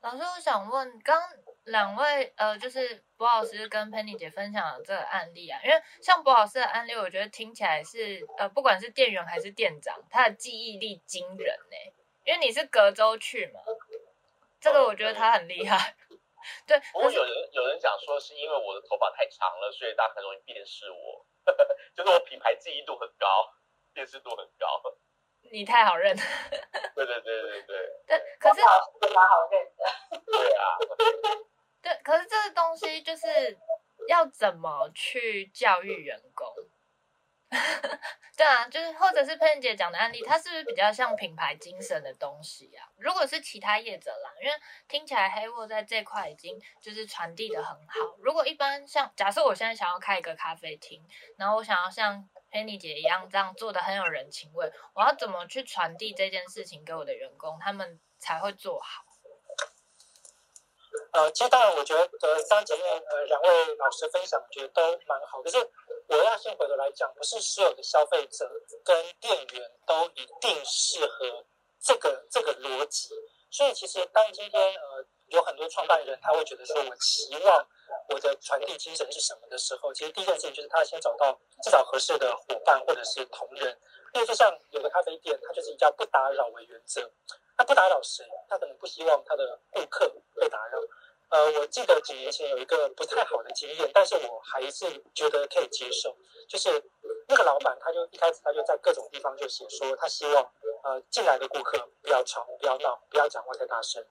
老师，我想问，刚两位呃，就是博老师跟 Penny 姐分享的这个案例啊，因为像博老师的案例，我觉得听起来是呃，不管是店员还是店长，他的记忆力惊人呢。因为你是隔周去嘛，这个我觉得他很厉害。对，不过有人有人讲说，是因为我的头发太长了，所以大家很容易辨识我，(laughs) 就是我品牌记忆度很高，辨识度很高。你太好认。对对对对对。对，可是蛮好认的。对啊。(laughs) 对，可是这个东西就是要怎么去教育员工？(laughs) 对啊，就是或者是佩妮姐讲的案例，它是不是比较像品牌精神的东西啊？如果是其他业者啦，因为听起来黑沃在这块已经就是传递的很好。如果一般像假设我现在想要开一个咖啡厅，然后我想要像佩妮姐一样这样做的很有人情味，我要怎么去传递这件事情给我的员工，他们才会做好？呃，其实当然，我觉得呃，刚前面呃两位老师分享，我觉得都蛮好。可是我要先回头来讲，不是所有的消费者跟店员都一定适合这个这个逻辑。所以其实当今天呃有很多创办人他会觉得说，我期望我的传递精神是什么的时候，其实第一件事情就是他要先找到至少合适的伙伴或者是同仁。例如说像有的咖啡店，他就是以叫不打扰为原则。他不打扰谁，他可能不希望他的顾客被打扰。呃，我记得几年前有一个不太好的经验，但是我还是觉得可以接受。就是那个老板，他就一开始他就在各种地方就写说，他希望呃进来的顾客不要吵、不要闹、不要讲话太大声。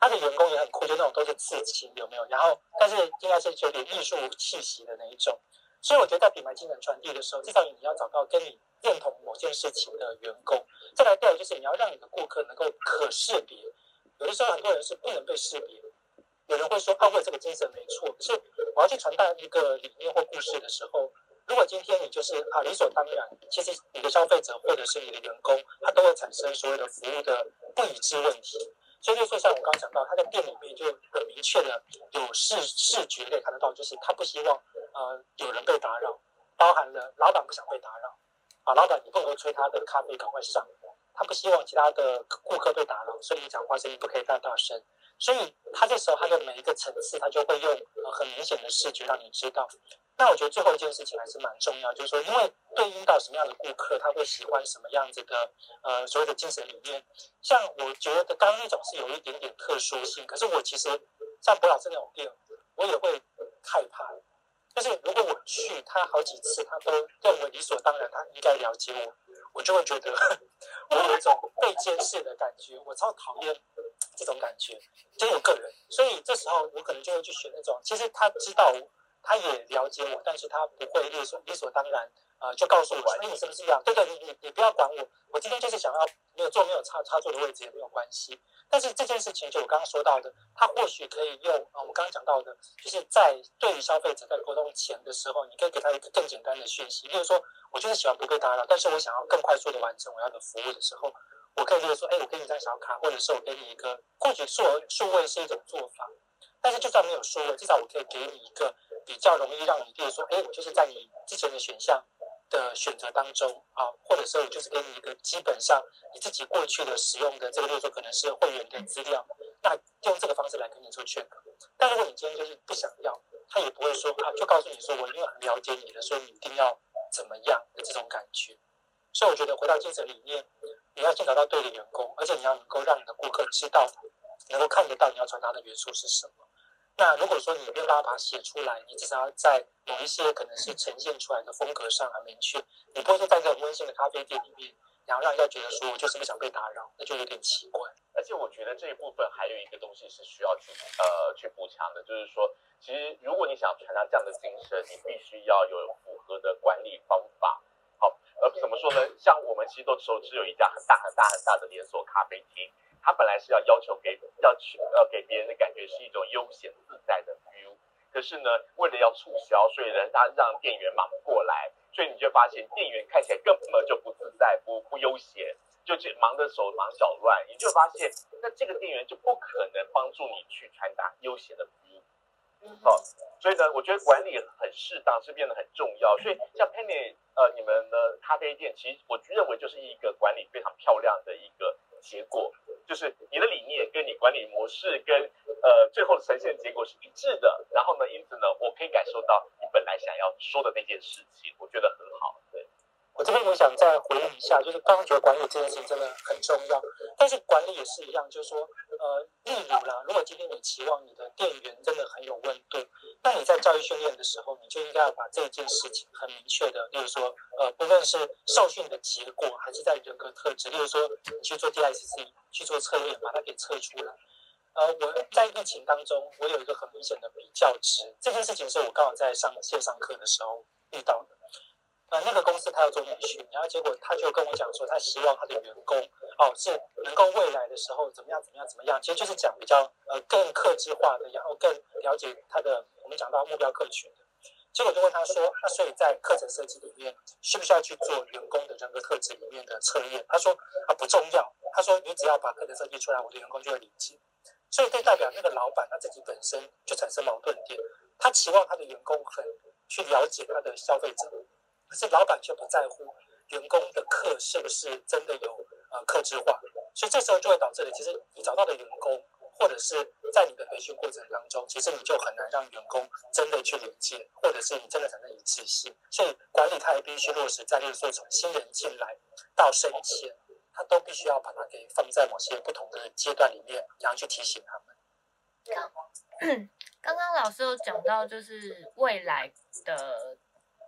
他的员工也很酷，就那种都是刺青，有没有？然后，但是应该是有点艺术气息的那一种。所以我觉得在品牌精神传递的时候，至少你要找到跟你认同某件事情的员工。再来第二就是你要让你的顾客能够可识别。有的时候很多人是不能被识别。有人会说，啊，我这个精神没错。可是我要去传达一个理念或故事的时候，如果今天你就是啊理所当然，其实你的消费者或者是你的员工，他都会产生所谓的服务的不一致问题。所以就说像我刚讲到，他在店里面就很明确的有视视觉可以看得到，就是他不希望呃有人被打扰，包含了老板不想被打扰。啊，老板，你不能催他的咖啡赶快上，他不希望其他的顾客被打扰，所以你讲话声音不可以太大声。所以他这时候他的每一个层次，他就会用呃很明显的视觉让你知道。那我觉得最后一件事情还是蛮重要，就是说，因为对应到什么样的顾客，他会喜欢什么样子的呃所谓的精神理念。像我觉得刚刚那种是有一点点特殊性，可是我其实像博老师那种店，我也会害怕。就是如果我去，他好几次他都认为理所当然，他应该了解我，我就会觉得 (laughs) 我有一种被监视的感觉，我超讨厌这种感觉，就我个人。所以这时候我可能就会去选那种，其实他知道，他也了解我，但是他不会理所理所当然。啊、就告诉我，哎，你是不是这样？对对，你你你不要管我，我今天就是想要没有坐没有插插座的位置也没有关系。但是这件事情，就我刚刚说到的，他或许可以用啊、呃，我刚刚讲到的，就是在对于消费者在沟通前的时候，你可以给他一个更简单的讯息，例如说，我就是喜欢不被打扰，但是我想要更快速的完成我要的服务的时候，我可以就是说，哎，我给你一张小卡，或者是我给你一个，或许数数位是一种做法，但是就算没有数位，至少我可以给你一个比较容易让你，例如说，哎，我就是在你之前的选项。的选择当中啊，或者说我就是给你一个基本上你自己过去的使用的这个，例如说可能是会员的资料，那用这个方式来跟你做 check。但如果你今天就是不想要，他也不会说啊，就告诉你说我因为很了解你的，所以你一定要怎么样的这种感觉。所以我觉得回到精神理念，你要先找到对的员工，而且你要能够让你的顾客知道，能够看得到你要传达的元素是什么。那如果说你没有办法把它写出来，你至少要在某一些可能是呈现出来的风格上很明确。你不会说在这种温馨的咖啡店里面，然后让人家觉得说我就是不想被打扰，那就有点奇怪。而且我觉得这一部分还有一个东西是需要去呃去补强的，就是说，其实如果你想传达这样的精神，你必须要有符合的管理方法。好，呃，怎么说呢？像我们其实都熟知有一家很大很大很大的连锁咖啡厅。他本来是要要求给要去呃给别人的感觉是一种悠闲自在的 view，可是呢，为了要促销，所以呢，他让店员忙不过来，所以你就发现店员看起来根本就不自在，不不悠闲，就忙得手忙脚乱，你就发现那这个店员就不可能帮助你去传达悠闲的 view。好，所以呢，我觉得管理很适当是变得很重要。所以像 Penny 呃你们的咖啡店，其实我认为就是一个管理非常漂亮的一个结果。就是你的理念跟你管理模式跟呃最后呈现结果是一致的，然后呢，因此呢，我可以感受到你本来想要说的那件事情，我觉得很好。对，我这边我想再回应一下，就是刚刚觉得管理这件事情真的很重要，但是管理也是一样，就是说呃，例如啦，如果今天你期望你的店员真的很有温度，那你在教育训练的时候，你就应该要把这件事情很明确的，例如说呃，不论是受训的结果，还是在人格特质，例如说你去做 DISC。去做测验，把它给测出来。呃，我在疫情当中，我有一个很明显的比较值。这件事情是我刚好在上线上课的时候遇到的。呃，那个公司他要做培训，然后结果他就跟我讲说，他希望他的员工哦是能够未来的时候怎么样怎么样怎么样，其实就是讲比较呃更客制化的，然后更了解他的我们讲到目标客群的。结果就问他说，那所以在课程设计里面，需不需要去做员工的人格特质里面的测验？他说啊不重要，他说你只要把课程设计出来，我的员工就会理解。所以这代表那个老板他自己本身就产生矛盾点，他期望他的员工很去了解他的消费者，可是老板却不在乎员工的课是不是真的有呃克制化，所以这时候就会导致了，其实你找到的员工，或者是在你的培训过程当中，其实你就很难让员工真的去理解，或者是你真的产生一致性。所以管理他也必须落实在，例如说从新人进来到升迁。他都必须要把它给放在某些不同的阶段里面，然后去提醒他们。(coughs) 刚刚老师有讲到就是未来的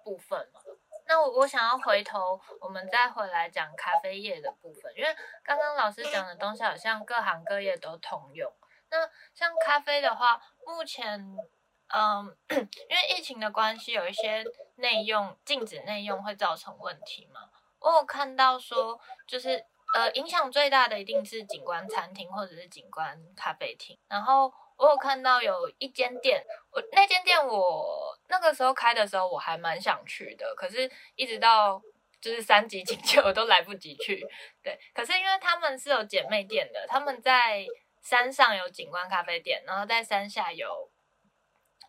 部分嘛，那我我想要回头，我们再回来讲咖啡业的部分，因为刚刚老师讲的东西好像各行各业都通用。那像咖啡的话，目前嗯，(clears throat) 因为疫情的关系，有一些内用禁止内用会造成问题嘛。我有看到说，就是。呃，影响最大的一定是景观餐厅或者是景观咖啡厅。然后我有看到有一间店，我那间店我那个时候开的时候我还蛮想去的，可是一直到就是三级警戒我都来不及去。对，可是因为他们是有姐妹店的，他们在山上有景观咖啡店，然后在山下有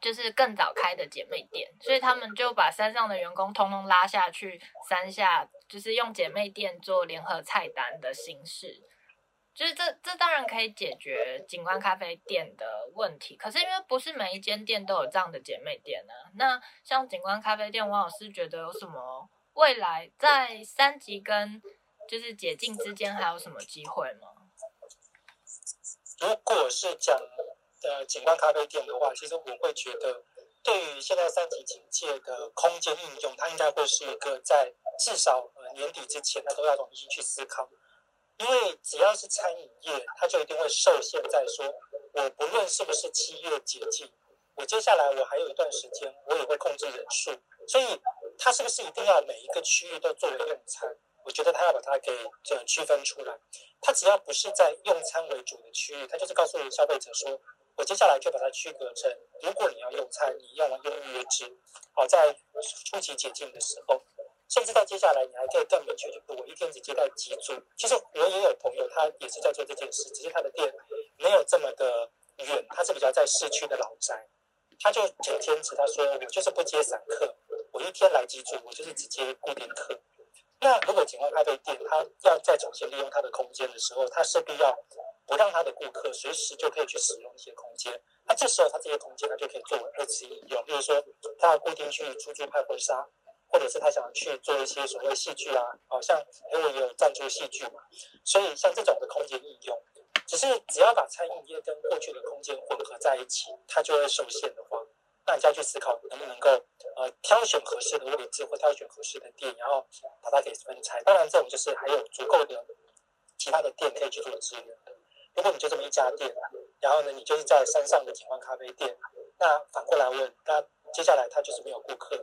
就是更早开的姐妹店，所以他们就把山上的员工通通拉下去山下。就是用姐妹店做联合菜单的形式，就是这这当然可以解决景观咖啡店的问题，可是因为不是每一间店都有这样的姐妹店呢、啊。那像景观咖啡店，王老师觉得有什么未来在三级跟就是解禁之间还有什么机会吗？如果是讲呃景观咖啡店的话，其实我会觉得。对于现在三级警戒的空间应用，它应该会是一个在至少年底之前，它都要重新去思考。因为只要是餐饮业，它就一定会受限在说，我不论是不是七月解禁，我接下来我还有一段时间，我也会控制人数。所以它是不是一定要每一个区域都作为用餐？我觉得它要把它给这区分出来。它只要不是在用餐为主的区域，它就是告诉消费者说。我接下来就把它区隔成，如果你要用餐，你要用预约制。好，在初期解禁的时候，甚至到接下来，你还可以更明确，就是我一天只接待几组。其实我也有朋友，他也是在做这件事，只是他的店没有这么的远，他是比较在市区的老宅，他就很坚持，他说我就是不接散客，我一天来几组，我就是只接固定客。那如果景观咖啡店，他要再重新利用他的空间的时候，他势必要。不让他的顾客随时就可以去使用一些空间，那这时候他这些空间他就可以作为二次应用，比如说他要固定去出租拍婚纱，或者是他想要去做一些所谓戏剧啊，好像因为也有赞助戏剧嘛，所以像这种的空间应用，只是只要把餐饮业跟过去的空间混合在一起，它就会受限的话，那你就要去思考能不能够呃挑选合适的位置或挑选合适的店，然后把它给分拆。当然，这种就是还有足够的其他的店可以去做支援的。如果你就这么一家店，然后呢，你就是在山上的景观咖啡店，那反过来问，那接下来他就是没有顾客，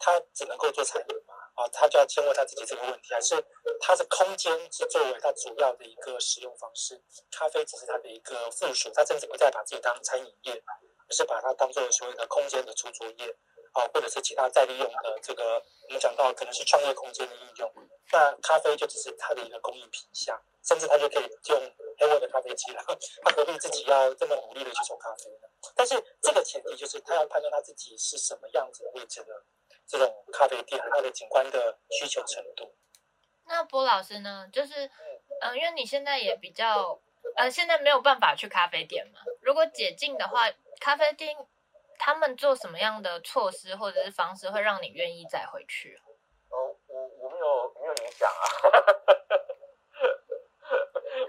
他只能够做餐饮嘛？啊，他就要先问他自己这个问题，还是他的空间是作为他主要的一个使用方式，咖啡只是他的一个附属，他甚至不再把自己当餐饮业，而是把它当做所谓的空间的出租业，啊，或者是其他再利用的这个我们讲到可能是创业空间的应用，那咖啡就只是他的一个工艺品项。甚至他就可以用黑沃的咖啡机了，(laughs) 他何必自己要这么努力的去冲咖啡呢？但是这个前提就是他要判断他自己是什么样子的位置的这种咖啡店，它的景观的需求程度。那波老师呢？就是，嗯、呃，因为你现在也比较，呃，现在没有办法去咖啡店嘛。如果解禁的话，咖啡店他们做什么样的措施或者是方式会让你愿意再回去？哦，我我没有没有影响啊。(laughs)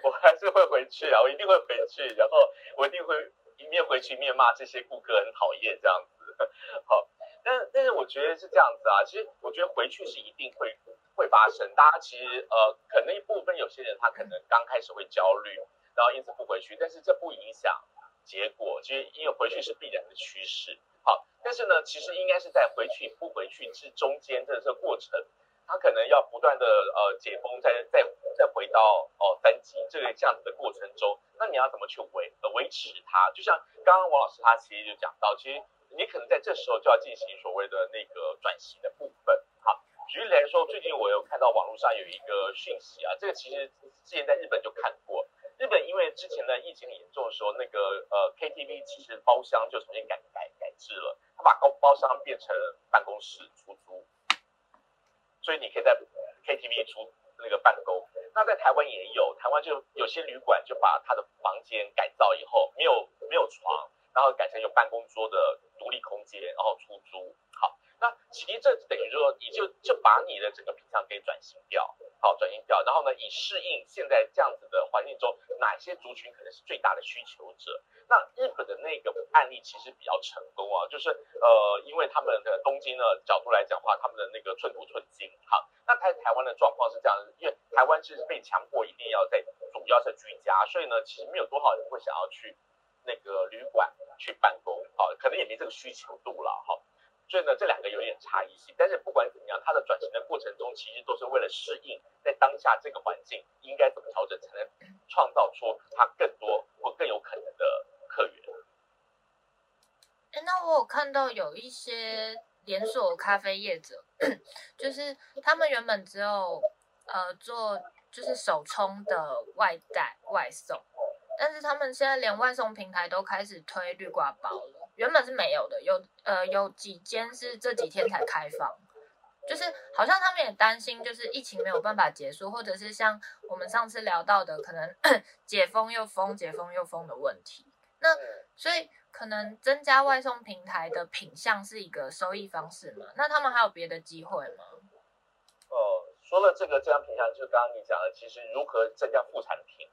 我还是会回去啊，我一定会回去，然后我一定会一面回去一面骂这些顾客很讨厌这样子。(laughs) 好，但但是我觉得是这样子啊，其实我觉得回去是一定会会发生。大家其实呃，可能一部分有些人他可能刚开始会焦虑，然后因此不回去，但是这不影响结果，其实因为回去是必然的趋势。好，但是呢，其实应该是在回去不回去之中间的这个过程，他可能要不断的呃解封，再再再回到哦三级这个这样子的过程中，那你要怎么去维维持它？就像刚刚王老师他其实就讲到，其实你可能在这时候就要进行所谓的那个转型的部分。好，举例来说，最近我有看到网络上有一个讯息啊，这个其实之前在日本就看过。日本因为之前的疫情很严重的时候，那个呃 KTV 其实包厢就重新改改改制了，他把高包厢变成办公室出租，所以你可以在 KTV 出那个办公。那在台湾也有，台湾就有些旅馆就把他的房间改造以后，没有没有床，然后改成有办公桌的独立空间，然后出租。好。那其实这等于说，你就就把你的整个平常给转型掉，好，转型掉，然后呢，以适应现在这样子的环境中，哪些族群可能是最大的需求者？那日本的那个案例其实比较成功啊，就是呃，因为他们的东京的角度来讲的话，他们的那个寸土寸金，好，那台台湾的状况是这样，因为台湾是被强迫一定要在主要是居家，所以呢，其实没有多少人会想要去那个旅馆去办公，好，可能也没这个需求度了，好。所以呢，这两个有点差异性，但是不管怎么样，它的转型的过程中，其实都是为了适应在当下这个环境应该怎么调整，才能创造出它更多或更有可能的客源。哎，那我有看到有一些连锁咖啡业者，(clears throat) 就是他们原本只有呃做就是手冲的外带外送，但是他们现在连外送平台都开始推绿挂包了。原本是没有的，有呃有几间是这几天才开放，就是好像他们也担心，就是疫情没有办法结束，或者是像我们上次聊到的，可能 (coughs) 解封又封，解封又封的问题。那所以可能增加外送平台的品项是一个收益方式嘛？那他们还有别的机会吗？哦、呃，说了这个这样品项，就是刚刚你讲的，其实如何增加副产品，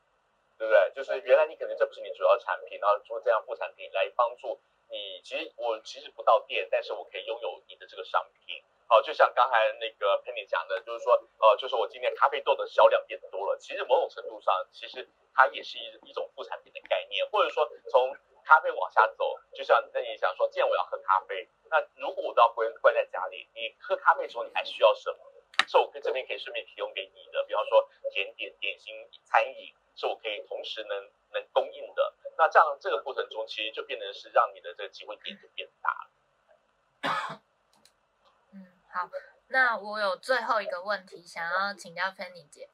对不对？就是原来你可能这不是你主要产品，然后做这样副产品来帮助。你其实我其实不到店，但是我可以拥有你的这个商品。好，就像刚才那个 Penny 讲的，就是说，呃，就是我今天咖啡豆的销量变多了，其实某种程度上，其实它也是一一种副产品的概念，或者说从咖啡往下走，就像那你想说，既然我要喝咖啡，那如果我都要关关在家里，你喝咖啡的时候你还需要什么？是我可以这边可以顺便提供给你的，比方说甜点、点心、餐饮，是我可以同时能能供应的。那这样这个过程中，其实就变成是让你的这个机会点就变大了。嗯，好，那我有最后一个问题想要请教 Penny 姐，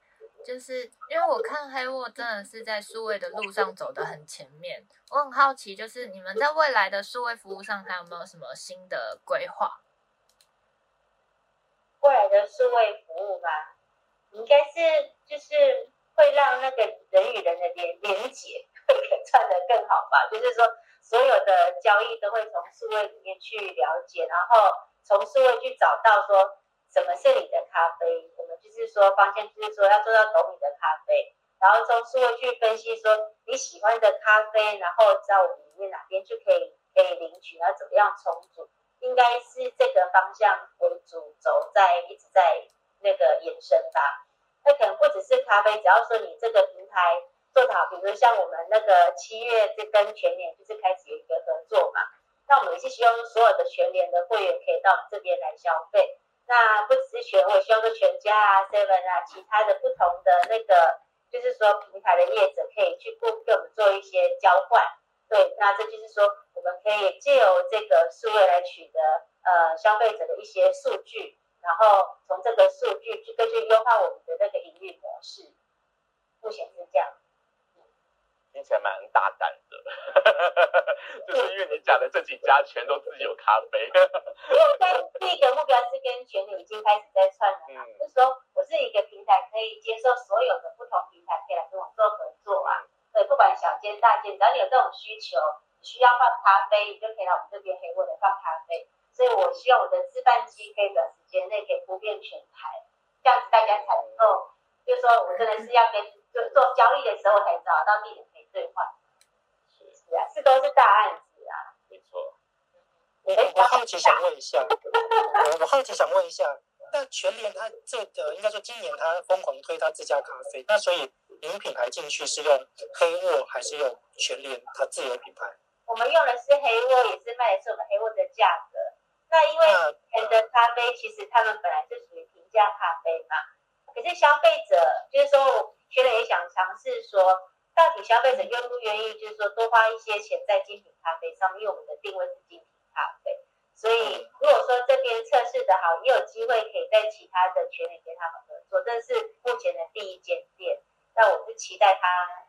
就是因为我看黑沃真的是在数位的路上走得很前面，我很好奇，就是你们在未来的数位服务上还有没有什么新的规划？未来的数位服务吧，应该是就是会让那个人与人的连连接。会 (laughs) 串得更好吧？就是说，所有的交易都会从数位里面去了解，然后从数位去找到说什么是你的咖啡。我们就是说，方向就是说要做到懂你的咖啡，然后从数位去分析说你喜欢的咖啡，然后在我们里面哪边就可以可以领取，然后怎么样重组，应该是这个方向为主轴在一直在那个延伸吧。那可能不只是咖啡，只要说你这个平台。做得好，比如像我们那个七月这跟全联就是开始有一个合作嘛，那我们也是希望所有的全联的会员可以到我们这边来消费。那不只是全，我希望说全家啊、seven 啊，其他的不同的那个，就是说平台的业者可以去跟跟我们做一些交换。对，那这就是说我们可以借由这个数位来取得呃消费者的一些数据，然后从这个数据去根据优化我们的那个营运模式。目前是这样。听起来蛮大胆的，(laughs) 就是因为你讲的这几家全都自己有咖啡。我跟第一个目标是跟全联已经开始在串了嘛，嗯、就是说我是一个平台，可以接受所有的不同平台可以来跟我做合作啊。对，不管小间大间，只要你有这种需求，需要放咖啡，你就可以来我们这边黑沃的放咖啡。所以我希望我的自贩机可以短时间内可以铺遍全台，这样子大家才能够，就是说我真的是要跟就做交易的时候才找到地点。可以兑换，是是啊，是都是大案子啊，没错。我我好奇想问一下，我我好奇想问一下，那全联他这个应该说今年他疯狂推他自家咖啡，那所以您品牌进去是用黑沃还是用全联他自有品牌？我们用的是黑沃，也是卖的是我们黑沃的价格。那因为以前的咖啡其实他们本来就属于平价咖啡嘛，可是消费者就是说，学人也想尝试说，到底消费者愿不愿意，就是说多花一些钱在精品咖啡上面，因为我们的定位是精品咖啡。所以如果说这边测试的好，也有机会可以在其他的全联跟他们合作，这是目前的第一间店。那我是期待它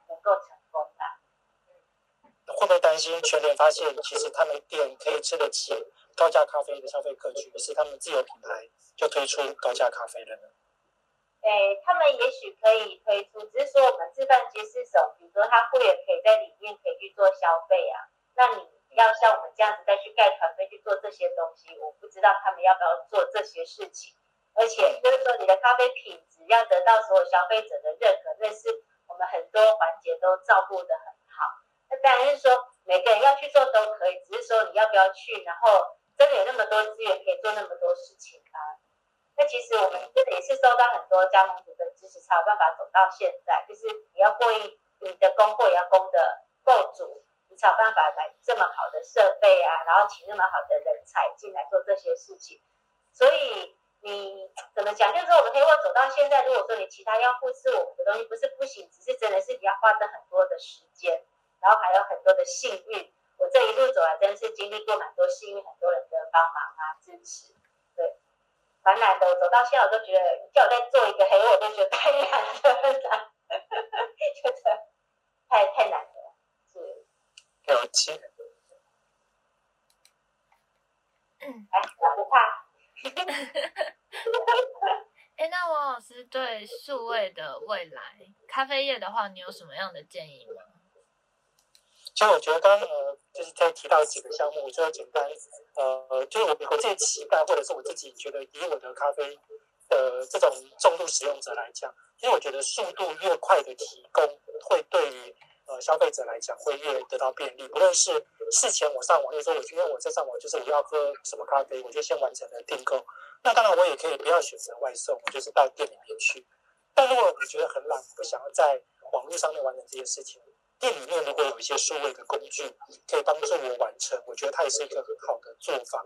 能够成功的。会不会担心全联发现，其实他们店可以吃得起高价咖啡的消费客群，是他们自有品牌就推出高价咖啡了呢？对，他们也许可以推出，只是说我们自办街市手，比如说他会员可以在里面可以去做消费啊。那你要像我们这样子再去盖团队去做这些东西，我不知道他们要不要做这些事情。而且就是说，你的咖啡品质要得到所有消费者的认可，那是我们很多环节都照顾得很好。那当然是说每个人要去做都可以，只是说你要不要去，然后真的有那么多资源可以做那么多事情吗？那其实我们这里也是收到很多加盟主的支持，才有办法走到现在。就是你要过硬，你的供货也要供得够足，你才有办法买这么好的设备啊，然后请那么好的人才进来做这些事情。所以你怎么讲？就是说我们黑沃走到现在，如果说你其他要复制我们的东西，不是不行，只是真的是你要花的很多的时间，然后还有很多的幸运。我这一路走来，真是经历过蛮多幸运，很多人的帮忙啊，支持。对蛮难的，我走到现在我都觉得，叫我再做一个黑，我都觉得太难了，难，觉得太太难了，是。有气。嗯，哎，我不怕。(laughs) 哎，那王老师对数位的未来咖啡业的话，你有什么样的建议吗？其实我觉得刚呃，就是在提到几个项目，我就要简单呃，就是我我自己期待，或者是我自己觉得，以我的咖啡的这种重度使用者来讲，因为我觉得速度越快的提供，会对于呃消费者来讲会越得到便利。不论是事前我上网，就是说我今天我在上网，就是我要喝什么咖啡，我就先完成了订购。那当然我也可以不要选择外送，我就是到店里面去。但如果你觉得很懒，不想要在网络上面完成这些事情。店里面如果有一些数位的工具可以帮助我完成，我觉得它也是一个很好的做法。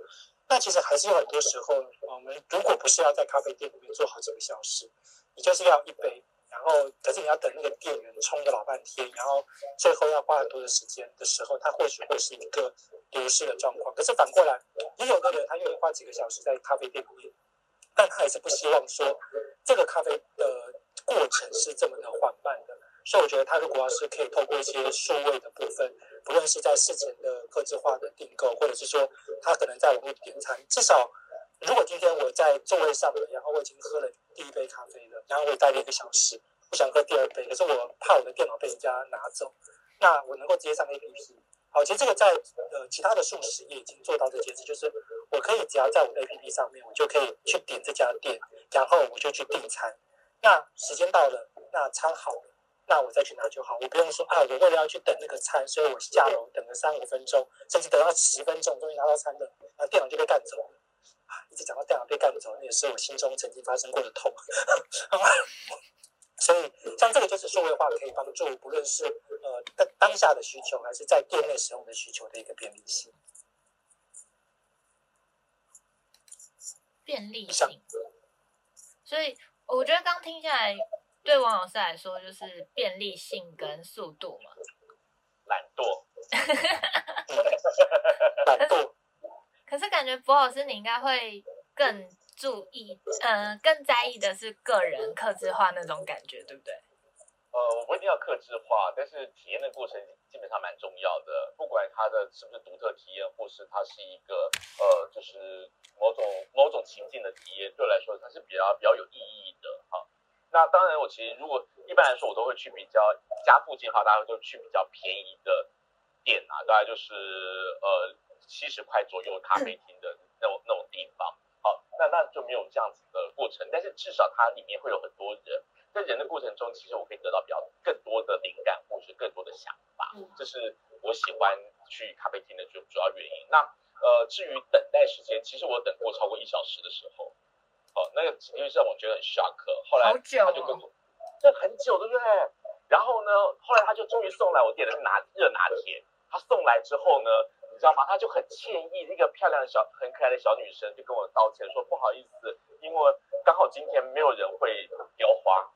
那其实还是有很多时候，我们如果不是要在咖啡店里面坐好几个小时，你就是要一杯，然后可是你要等那个店员冲个老半天，然后最后要花很多的时间的时候，它或许会是一个流失的状况。可是反过来，也有的人他愿意花几个小时在咖啡店里面，但他还是不希望说这个咖啡的过程是这么的缓慢的。所以我觉得他如果要是可以透过一些数位的部分，不论是在事前的客制化的订购，或者是说他可能在网络点餐，至少如果今天我在座位上了，然后我已经喝了第一杯咖啡了，然后我待了一个小时，不想喝第二杯，可是我怕我的电脑被人家拿走，那我能够直接上 APP。好，其实这个在呃其他的素食也已经做到这件事，就是我可以只要在我的 APP 上面，我就可以去点这家店，然后我就去订餐。那时间到了，那餐好了。那我再去拿就好，我不用说啊，我为了要去等那个餐，所以我下楼等了三五分钟，甚至等到十分钟，终于拿到餐了，然后电脑就被干走了。啊，一直讲到电脑被干走，那也是我心中曾经发生过的痛。(laughs) 所以，像这个就是数位化可以帮助，不论是呃当当下的需求，还是在店内使用的需求的一个便利性。便利性。所以，我觉得刚听下来。对王老师来说，就是便利性跟速度嘛。懒惰。懒惰。可是感觉博老师你应该会更注意，嗯、呃，更在意的是个人克制化那种感觉，对不对？呃，我不一定要克制化，但是体验的过程基本上蛮重要的。不管它的是不是独特体验，或是它是一个呃，就是某种某种情境的体验，对我来说它是比较比较有意义的哈。那当然，我其实如果一般来说，我都会去比较家附近的话，大家都去比较便宜的店啊，大概就是呃七十块左右咖啡厅的那种那种地方。好，那那就没有这样子的过程，但是至少它里面会有很多人，在人的过程中，其实我可以得到比较更多的灵感，或是更多的想法，这是我喜欢去咖啡厅的主主要原因。那呃，至于等待时间，其实我等过超过一小时的时候。哦，那个因为让我觉得很 shock，后来他就跟我，这、哦、很久对不对？然后呢，后来他就终于送来我点的是拿热拿铁，他送来之后呢，你知道吗？他就很歉意，一个漂亮的小、很可爱的小女生就跟我道歉说不好意思，因为刚好今天没有人会雕花，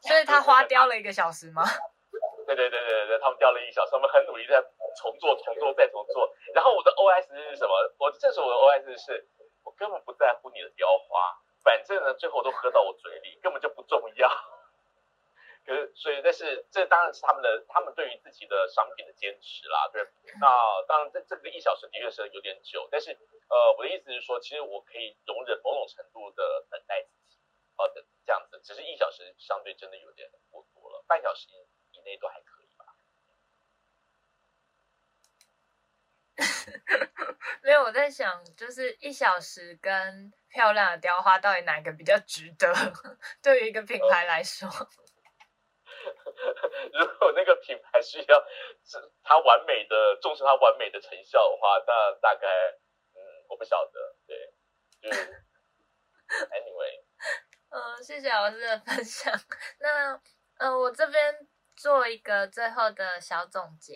所以他花雕了一个小时吗？(laughs) 对对对对对，他们雕了一个小时，我们很努力在重做、重做再重做。然后我的 OS 是什么？我这时候我的 OS 是，我根本不在乎你的雕花，反正呢最后都喝到我嘴里，根本就不重要。可是，所以，但是这当然是他们的，他们对于自己的商品的坚持啦，对。那当然，这这个一小时的确是有点久，但是，呃，我的意思是说，其实我可以容忍某种程度的等待自己，呃，的这样子，只是一小时相对真的有点过多了，半小时以内都还可以吧。(laughs) 没有，我在想，就是一小时跟漂亮的雕花，到底哪一个比较值得？对于一个品牌来说。(laughs) 如果那个品牌需要是它完美的重视它完美的成效的话，那大概嗯，我不晓得，对，就是 (laughs) anyway，嗯、呃，谢谢老师的分享。那呃，我这边做一个最后的小总结，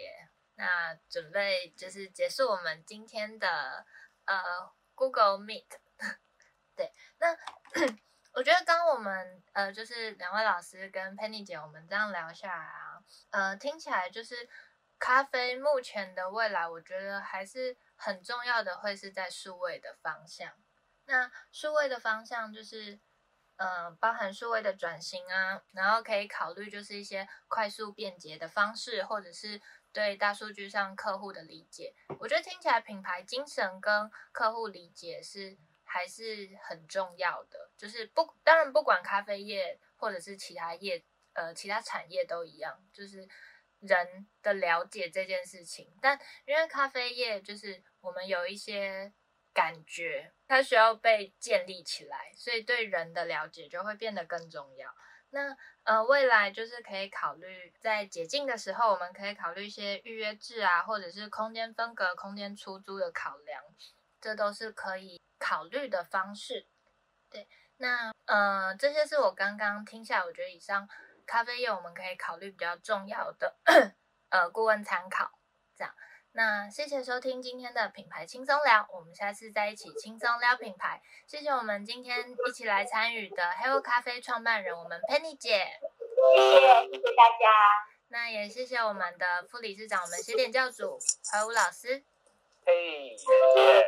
那准备就是结束我们今天的呃 Google Meet，(laughs) 对，那。(clears throat) 我觉得刚我们呃，就是两位老师跟 Penny 姐，我们这样聊下来啊，呃，听起来就是咖啡目前的未来，我觉得还是很重要的，会是在数位的方向。那数位的方向就是，呃，包含数位的转型啊，然后可以考虑就是一些快速便捷的方式，或者是对大数据上客户的理解。我觉得听起来品牌精神跟客户理解是。还是很重要的，就是不，当然不管咖啡业或者是其他业，呃，其他产业都一样，就是人的了解这件事情。但因为咖啡业就是我们有一些感觉，它需要被建立起来，所以对人的了解就会变得更重要。那呃，未来就是可以考虑在解禁的时候，我们可以考虑一些预约制啊，或者是空间分隔、空间出租的考量，这都是可以。考虑的方式，对，那呃，这些是我刚刚听下来，我觉得以上咖啡业我们可以考虑比较重要的 (coughs) 呃顾问参考，这样。那谢谢收听今天的品牌轻松聊，我们下次再一起轻松聊品牌。谢谢我们今天一起来参与的 Hello 咖啡创办人，我们 Penny 姐，谢谢谢谢大家。那也谢谢我们的副理事长，我们写点教主怀武老师，嘿，谢谢。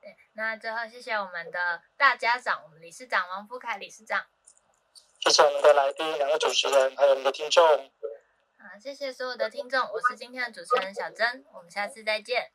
对，那最后谢谢我们的大家长，我们理事长王福凯理事长。谢谢我们的来宾，两个主持人，还有我们的听众。好，谢谢所有的听众，我是今天的主持人小珍，我们下次再见。